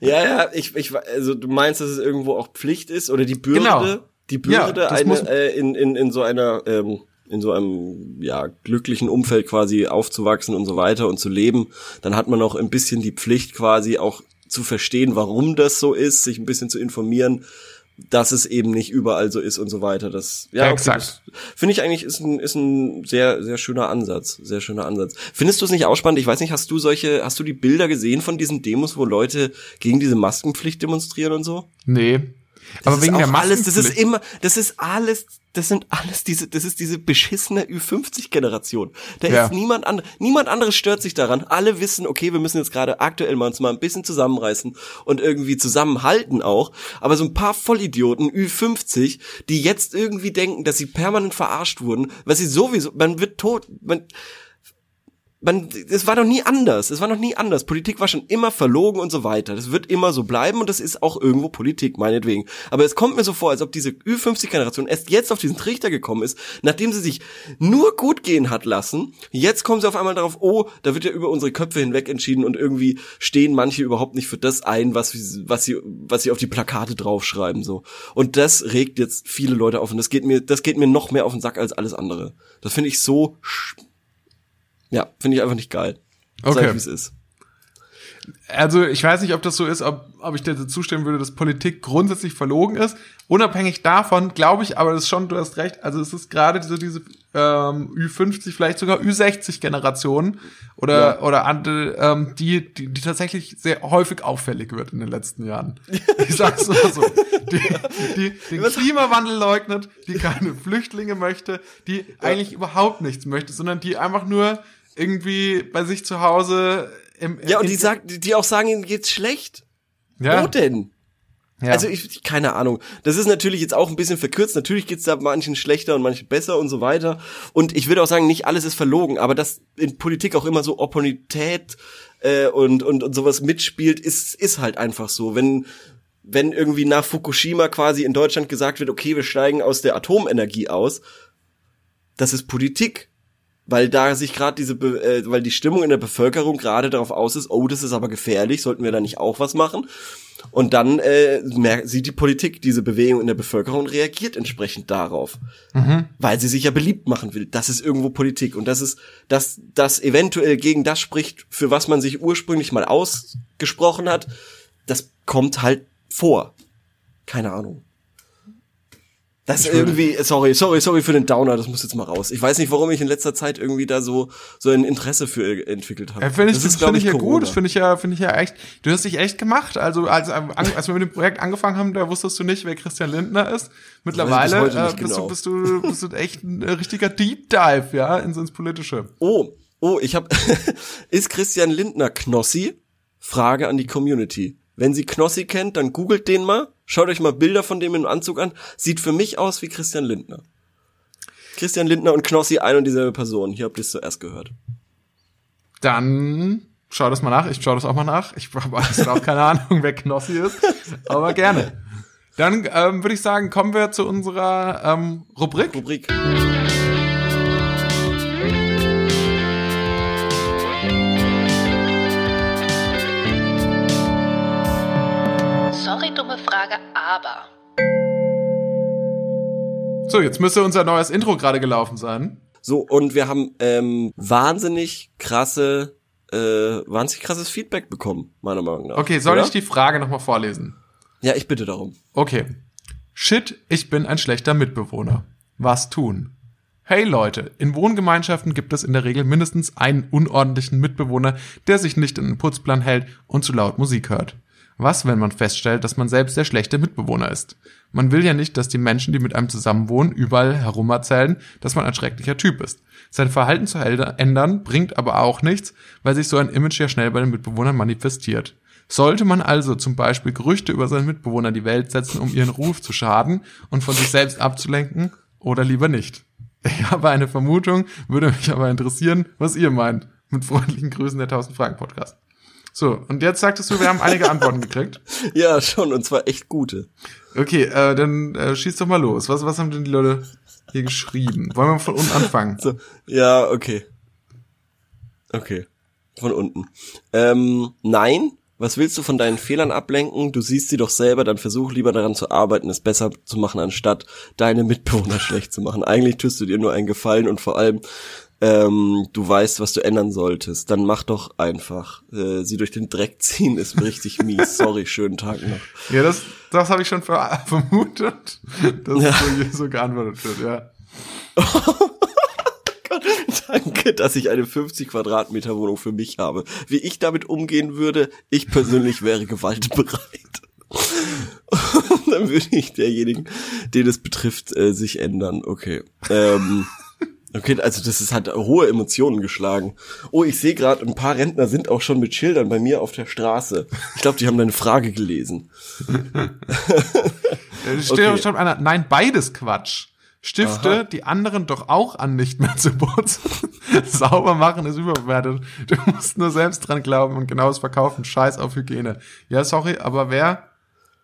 Ja, ja, ich, ich, also du meinst, dass es irgendwo auch Pflicht ist oder die Bürde, genau. die Bürde ja, eine, äh, in, in, in so einer, ähm, in so einem ja glücklichen Umfeld quasi aufzuwachsen und so weiter und zu leben, dann hat man auch ein bisschen die Pflicht quasi auch zu verstehen, warum das so ist, sich ein bisschen zu informieren, dass es eben nicht überall so ist und so weiter. Das ja, okay, exakt. Finde ich eigentlich ist ein ist ein sehr sehr schöner Ansatz, sehr schöner Ansatz. Findest du es nicht auch spannend? Ich weiß nicht, hast du solche hast du die Bilder gesehen von diesen Demos, wo Leute gegen diese Maskenpflicht demonstrieren und so? Nee. Das aber wegen der alles, das ist immer, das ist alles das sind alles diese, das ist diese beschissene Ü50-Generation. Da ja. ist niemand anderes, niemand anderes stört sich daran. Alle wissen, okay, wir müssen jetzt gerade aktuell mal uns mal ein bisschen zusammenreißen und irgendwie zusammenhalten auch. Aber so ein paar Vollidioten, Ü50, die jetzt irgendwie denken, dass sie permanent verarscht wurden, weil sie sowieso, man wird tot, man, man, es war doch nie anders. Es war noch nie anders. Politik war schon immer verlogen und so weiter. Das wird immer so bleiben und das ist auch irgendwo Politik, meinetwegen. Aber es kommt mir so vor, als ob diese Ü50-Generation erst jetzt auf diesen Trichter gekommen ist, nachdem sie sich nur gut gehen hat lassen. Jetzt kommen sie auf einmal darauf, oh, da wird ja über unsere Köpfe hinweg entschieden und irgendwie stehen manche überhaupt nicht für das ein, was, was sie, was sie auf die Plakate draufschreiben, so. Und das regt jetzt viele Leute auf und das geht mir, das geht mir noch mehr auf den Sack als alles andere. Das finde ich so ja, finde ich einfach nicht geil. Okay. Wie es ist. Also ich weiß nicht, ob das so ist, ob, ob ich dir zustimmen würde, dass Politik grundsätzlich verlogen ist. Unabhängig davon glaube ich, aber das ist schon, du hast recht, also es ist gerade so diese ähm, Ü50, vielleicht sogar Ü60-Generation oder, ja. oder andere, ähm, die, die, die tatsächlich sehr häufig auffällig wird in den letzten Jahren. <laughs> Ich sag's nur so. Die, die den Klimawandel leugnet, die keine Flüchtlinge möchte, die ja. eigentlich überhaupt nichts möchte, sondern die einfach nur irgendwie bei sich zu Hause im, Ja, und die sagt, die auch sagen, ihnen geht's schlecht. Ja. Wo denn? Ja. Also ich, keine Ahnung. Das ist natürlich jetzt auch ein bisschen verkürzt. Natürlich geht's da manchen schlechter und manchen besser und so weiter. Und ich würde auch sagen, nicht alles ist verlogen, aber dass in Politik auch immer so Opportunität äh, und, und, und sowas mitspielt, ist, ist halt einfach so. Wenn, wenn irgendwie nach Fukushima quasi in Deutschland gesagt wird, okay, wir steigen aus der Atomenergie aus, das ist Politik weil da sich gerade diese, äh, weil die Stimmung in der Bevölkerung gerade darauf aus ist, oh, das ist aber gefährlich, sollten wir da nicht auch was machen? Und dann äh, merkt, sieht die Politik diese Bewegung in der Bevölkerung und reagiert entsprechend darauf, mhm. weil sie sich ja beliebt machen will. Das ist irgendwo Politik und das ist, dass das eventuell gegen das spricht, für was man sich ursprünglich mal ausgesprochen hat. Das kommt halt vor. Keine Ahnung. Das ist irgendwie, sorry, sorry, sorry für den Downer, das muss jetzt mal raus. Ich weiß nicht, warum ich in letzter Zeit irgendwie da so so ein Interesse für entwickelt habe. Ja, find ich, das, das finde ich ja Corona. gut, das finde ich ja, finde ich ja echt. Du hast dich echt gemacht. Also als, als wir mit dem Projekt angefangen haben, da wusstest du nicht, wer Christian Lindner ist. Mittlerweile äh, bist, genau. du, bist du bist du echt ein richtiger Deep Dive, ja, ins, ins Politische. Oh, oh, ich habe <laughs> ist Christian Lindner Knossi? Frage an die Community. Wenn sie Knossi kennt, dann googelt den mal Schaut euch mal Bilder von dem im Anzug an. Sieht für mich aus wie Christian Lindner. Christian Lindner und Knossi ein und dieselbe Person. Hier habt ihr es zuerst gehört. Dann schau das mal nach. Ich schau das auch mal nach. Ich habe <laughs> auch keine Ahnung, wer Knossi ist. Aber gerne. Dann ähm, würde ich sagen, kommen wir zu unserer ähm, Rubrik. Rubrik. Frage aber. So, jetzt müsste unser neues Intro gerade gelaufen sein. So, und wir haben ähm, wahnsinnig krasse, äh, wahnsinnig krasses Feedback bekommen, meiner Meinung nach. Okay, soll oder? ich die Frage nochmal vorlesen? Ja, ich bitte darum. Okay. Shit, ich bin ein schlechter Mitbewohner. Was tun? Hey Leute, in Wohngemeinschaften gibt es in der Regel mindestens einen unordentlichen Mitbewohner, der sich nicht in den Putzplan hält und zu laut Musik hört. Was, wenn man feststellt, dass man selbst der schlechte Mitbewohner ist? Man will ja nicht, dass die Menschen, die mit einem zusammenwohnen, überall herum erzählen, dass man ein schrecklicher Typ ist. Sein Verhalten zu ändern bringt aber auch nichts, weil sich so ein Image ja schnell bei den Mitbewohnern manifestiert. Sollte man also zum Beispiel Gerüchte über seinen Mitbewohner die Welt setzen, um ihren Ruf zu schaden und von sich selbst abzulenken, oder lieber nicht? Ich habe eine Vermutung, würde mich aber interessieren, was ihr meint. Mit freundlichen Grüßen der 1000 Fragen Podcast. So, und jetzt sagtest du, wir haben einige Antworten gekriegt. <laughs> Ja, schon, und zwar echt gute. Okay, äh, dann äh, schieß doch mal los. Was, was haben denn die Leute hier geschrieben? Wollen wir von unten anfangen? So, ja, okay. Okay. Von unten. Ähm, nein, was willst du von deinen Fehlern ablenken? Du siehst sie doch selber, dann versuch lieber daran zu arbeiten, es besser zu machen, anstatt deine Mitbewohner <laughs> schlecht zu machen. Eigentlich tust du dir nur einen Gefallen und vor allem ähm, du weißt, was du ändern solltest, dann mach doch einfach. Äh, sie durch den Dreck ziehen ist richtig mies. <laughs> Sorry, schönen Tag noch. Ja, das, das habe ich schon <laughs> vermutet, dass ja. so, so geantwortet wird, ja. <laughs> Danke, dass ich eine 50 Quadratmeter Wohnung für mich habe. Wie ich damit umgehen würde, ich persönlich wäre gewaltbereit. dann würde ich derjenigen, den es betrifft, äh, sich ändern. Okay. Ähm, okay, also das ist halt hohe Emotionen geschlagen. Oh, ich sehe gerade, ein paar Rentner sind auch schon mit Schildern bei mir auf der Straße. Ich glaube, die haben deine Frage gelesen. <laughs> okay. steht einer, nein, beides Quatsch. Stifte Aha. die anderen doch auch an, nicht mehr zu putzen. <laughs> Sauber machen ist überbewertet. Du musst nur selbst dran glauben und genaues Verkaufen. Scheiß auf Hygiene. Ja, sorry, aber wer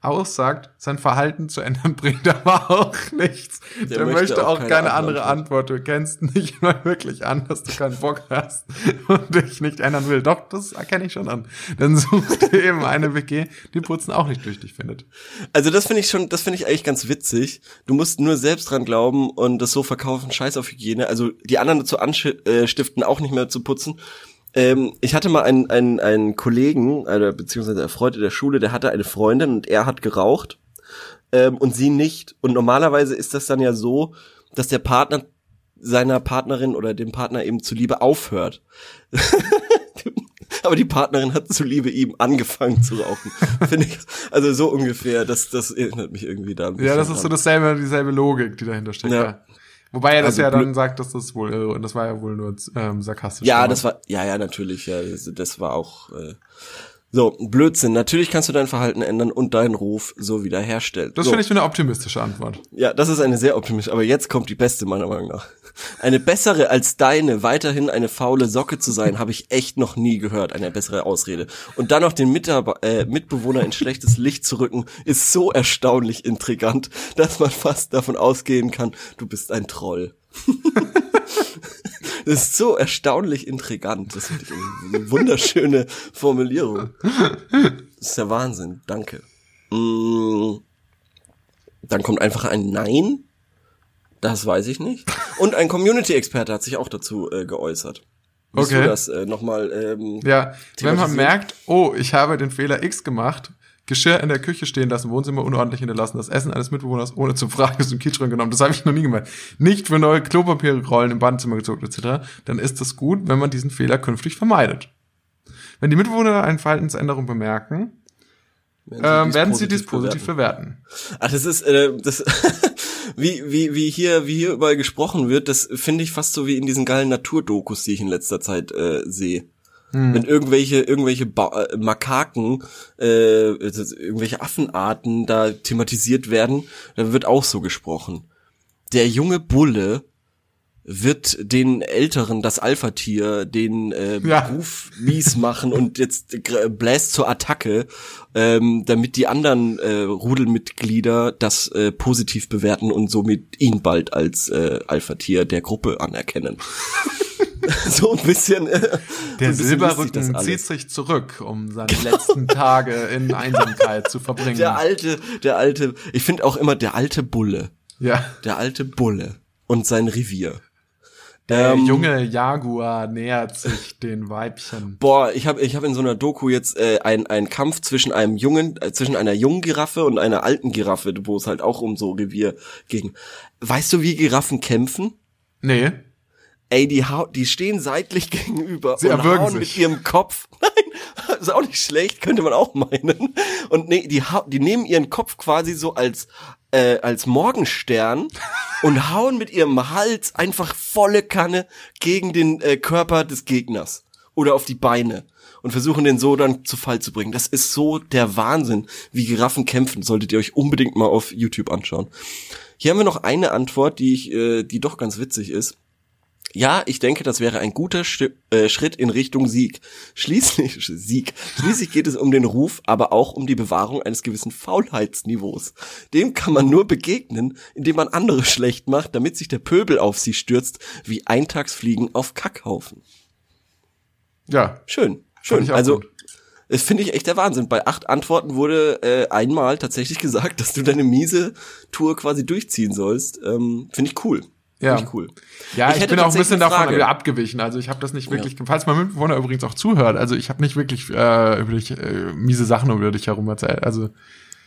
aussagt, sein Verhalten zu ändern, <laughs> bringt aber auch nichts. Der, Der möchte, möchte, auch, keine, keine andere Antwort. Du kennst nicht <laughs> mal wirklich an, dass du keinen Bock hast und dich nicht ändern will. Doch, das erkenne ich schon an. Dann such dir <laughs> eben eine WG, die Putzen auch nicht durch dich findet. Also das finde ich schon, das finde ich eigentlich ganz witzig. Du musst nur selbst dran glauben und das so verkaufen, scheiß auf Hygiene. Also die anderen dazu anstiften, auch nicht mehr zu putzen. Ähm, ich hatte mal einen, einen, einen Kollegen, also, beziehungsweise ein Freund in der Schule, der hatte eine Freundin und er hat geraucht ähm, und sie nicht. Und normalerweise ist das dann ja so, dass der Partner seiner Partnerin oder dem Partner eben zuliebe aufhört. <laughs> Aber die Partnerin hat zuliebe ihm angefangen zu rauchen. Finde ich. Also so ungefähr, das, das erinnert mich irgendwie da. Ja, das ist so dasselbe, dieselbe Logik, die dahinter steckt. Ja. ja. Wobei er das also, ja dann sagt, dass das wohl, äh, das war ja wohl nur ähm, sarkastisch. Ja, das war, ja, ja, natürlich, ja, das, das war auch, äh, so, Blödsinn. Natürlich kannst du dein Verhalten ändern und deinen Ruf so wiederherstellen. Das so. finde ich eine optimistische Antwort. Ja, das ist eine sehr optimistische, aber jetzt kommt die beste meiner Meinung nach. Eine bessere als deine, weiterhin eine faule Socke zu sein, habe ich echt noch nie gehört, eine bessere Ausrede. Und dann noch den Mitab äh, Mitbewohner in schlechtes Licht zu rücken, ist so erstaunlich intrigant, dass man fast davon ausgehen kann, du bist ein Troll. <laughs> Das ist so erstaunlich intrigant. Das ist eine wunderschöne Formulierung. Das ist der Wahnsinn. Danke. Mm. Dann kommt einfach ein Nein. Das weiß ich nicht. Und ein Community-Experte hat sich auch dazu äh, geäußert. Willst okay. du das äh, nochmal ähm, Ja, wenn man merkt, oh, ich habe den Fehler X gemacht, Geschirr in der Küche stehen lassen, Wohnzimmer unordentlich hinterlassen, das Essen eines Mitbewohners ohne zu fragen aus dem Kühlschrank genommen. Das habe ich noch nie gemacht. Nicht für neue Klopapierrollen im Badezimmer gezogen etc. Dann ist es gut, wenn man diesen Fehler künftig vermeidet. Wenn die Mitbewohner eine Verhaltensänderung bemerken, werden sie, ähm, dies, werden positiv sie dies positiv bewerten. bewerten. Ach, das ist äh, das <laughs> wie wie wie hier wie hier überall gesprochen wird. Das finde ich fast so wie in diesen geilen Naturdokus, die ich in letzter Zeit äh, sehe. Hm. Wenn irgendwelche, irgendwelche ba äh, Makaken, äh, irgendwelche Affenarten da thematisiert werden, dann wird auch so gesprochen. Der junge Bulle wird den Älteren, das Alpha-Tier, den äh, ja. Beruf mies machen und jetzt bläst zur Attacke, ähm, damit die anderen äh, Rudelmitglieder das äh, positiv bewerten und somit ihn bald als äh, Alpha-Tier der Gruppe anerkennen. <laughs> so ein bisschen. Äh, der so Silberrücken zieht sich zurück, um seine genau. letzten Tage in Einsamkeit zu verbringen. Der alte, der alte, ich finde auch immer der alte Bulle. Ja. Der alte Bulle und sein Revier. Der ähm, junge Jaguar nähert sich den Weibchen. Boah, ich habe ich hab in so einer Doku jetzt äh, ein ein Kampf zwischen einem jungen äh, zwischen einer jungen Giraffe und einer alten Giraffe, wo es halt auch um so Revier ging. Weißt du, wie Giraffen kämpfen? Nee. Ey, die, die stehen seitlich <laughs> gegenüber Sie und hauen sich. mit ihrem Kopf. <laughs> Nein, ist auch nicht schlecht, könnte man auch meinen. Und nee, die, die nehmen ihren Kopf quasi so als, äh, als Morgenstern <laughs> und hauen mit ihrem Hals einfach volle Kanne gegen den äh, Körper des Gegners. Oder auf die Beine. Und versuchen den so dann zu Fall zu bringen. Das ist so der Wahnsinn, wie Giraffen kämpfen. Solltet ihr euch unbedingt mal auf YouTube anschauen. Hier haben wir noch eine Antwort, die ich, äh, die doch ganz witzig ist. Ja, ich denke, das wäre ein guter Sch äh, Schritt in Richtung Sieg. Schließlich <laughs> Sieg. Schließlich geht es um den Ruf, aber auch um die Bewahrung eines gewissen Faulheitsniveaus. Dem kann man nur begegnen, indem man andere schlecht macht, damit sich der Pöbel auf sie stürzt, wie Eintagsfliegen auf Kackhaufen. Ja. Schön. Schön. Also, das finde ich echt der Wahnsinn. Bei acht Antworten wurde äh, einmal tatsächlich <laughs> gesagt, dass du deine miese Tour quasi durchziehen sollst. Ähm, finde ich cool. Ja, Find ich cool. Ja, ich, ich bin auch ein bisschen davon wieder abgewichen. Also ich habe das nicht wirklich, ja. falls mein Mitbewohner übrigens auch zuhört, also ich habe nicht wirklich äh, über dich, äh, miese Sachen über dich herum erzählt. Also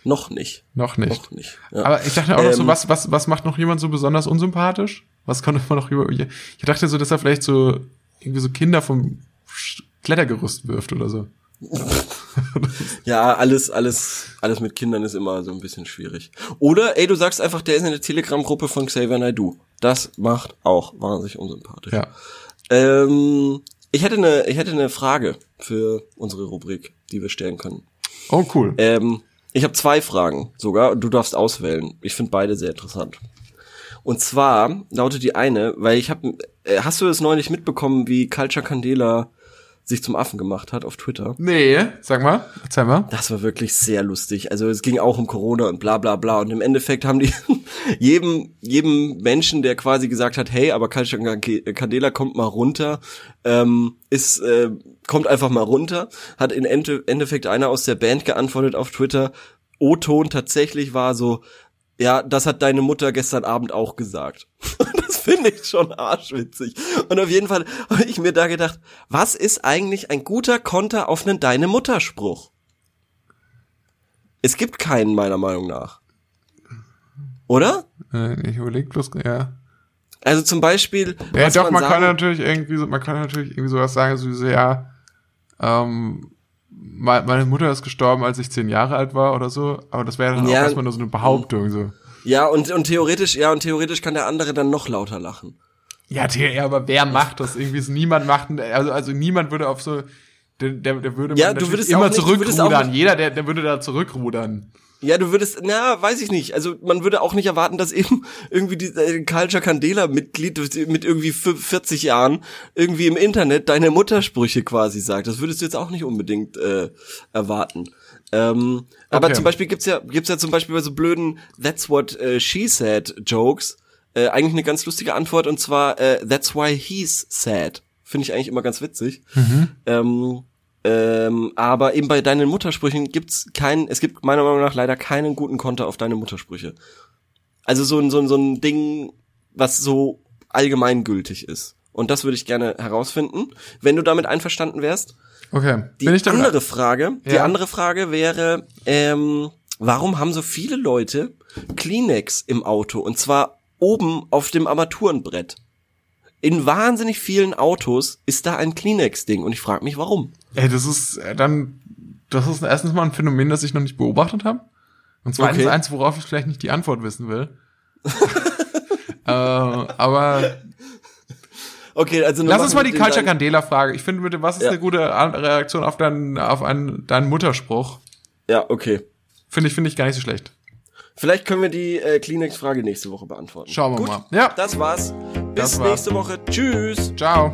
noch nicht. Noch nicht. Noch nicht. Ja. Aber ich dachte auch ähm, noch so, ähm, was, was, was macht noch jemand so besonders unsympathisch? Was konnte man noch über. Ich dachte so, dass er vielleicht so irgendwie so Kinder vom Klettergerüst wirft oder so. <laughs> ja, alles, alles, alles mit Kindern ist immer so ein bisschen schwierig. Oder, ey, du sagst einfach, der ist in der Telegram-Gruppe von Xavier Naidoo. Das macht auch wahnsinnig unsympathisch. Ja. Ähm, ich hätte eine, ich hätte eine Frage für unsere Rubrik, die wir stellen können. Oh, cool. Ähm, ich habe zwei Fragen sogar und du darfst auswählen. Ich finde beide sehr interessant. Und zwar lautet die eine, weil ich habe, äh, hast du es neulich mitbekommen, wie Culture Candela sich zum Affen gemacht hat auf Twitter. Nee, sag mal, erzähl mal. Das war wirklich sehr lustig. Also es ging auch um Corona und bla bla bla. Und im Endeffekt haben die <laughs> jedem, jedem Menschen, der quasi gesagt hat, hey, aber Candela kommt mal runter, ähm, ist, äh, kommt einfach mal runter, hat in Endeffekt einer aus der Band geantwortet auf Twitter, O-Ton tatsächlich war so, ja, das hat deine Mutter gestern Abend auch gesagt. <laughs> das finde ich schon arschwitzig. Und auf jeden Fall habe ich mir da gedacht, was ist eigentlich ein guter Konter auf einen Deine Mutter Spruch? Es gibt keinen meiner Meinung nach. Oder? Äh, ich überlege bloß, ja. Also zum Beispiel. Ja, doch, man, man kann natürlich irgendwie so, man kann natürlich irgendwie sowas sagen, so wie so, ja, ähm, meine Mutter ist gestorben, als ich zehn Jahre alt war oder so, aber das wäre dann ja, auch erstmal nur so eine Behauptung so. Ja, und, und theoretisch, ja, und theoretisch kann der andere dann noch lauter lachen. Ja, ja aber wer macht das? Irgendwie ist niemand macht, also, also niemand würde auf so, der, der, der würde ja, du würdest immer nicht, zurückrudern. Jeder, der, der würde da zurückrudern. Ja, du würdest, na, weiß ich nicht. Also man würde auch nicht erwarten, dass eben <laughs> irgendwie die äh, Culture Candela Mitglied mit irgendwie 40 Jahren irgendwie im Internet deine Muttersprüche quasi sagt. Das würdest du jetzt auch nicht unbedingt äh, erwarten. Ähm, okay. Aber zum Beispiel gibt's ja gibt's ja zum Beispiel bei so blöden That's what uh, she said Jokes äh, eigentlich eine ganz lustige Antwort und zwar äh, That's why he's sad. Finde ich eigentlich immer ganz witzig. Mhm. Ähm, ähm, aber eben bei deinen Muttersprüchen gibt's keinen, es gibt meiner Meinung nach leider keinen guten Konter auf deine Muttersprüche. Also so ein, so ein, so ein Ding, was so allgemeingültig ist. Und das würde ich gerne herausfinden, wenn du damit einverstanden wärst. Okay. Die Bin ich andere Frage, ja. die andere Frage wäre, ähm, warum haben so viele Leute Kleenex im Auto und zwar oben auf dem Armaturenbrett? In wahnsinnig vielen Autos ist da ein Kleenex-Ding und ich frage mich, warum. Ey, das ist äh, dann, das ist erstens mal ein Phänomen, das ich noch nicht beobachtet habe. Und zweitens okay. eins, worauf ich vielleicht nicht die Antwort wissen will. <laughs> äh, aber Okay, also lass uns mal die Culture Candela Frage. Ich finde bitte, was ist ja. eine gute Reaktion auf deinen auf einen deinen Mutterspruch? Ja, okay. Finde ich finde ich gar nicht so schlecht. Vielleicht können wir die äh, Kleenex Frage nächste Woche beantworten. Schauen wir Gut, mal. Ja. Das war's. Bis das war's. nächste Woche. Tschüss. Ciao.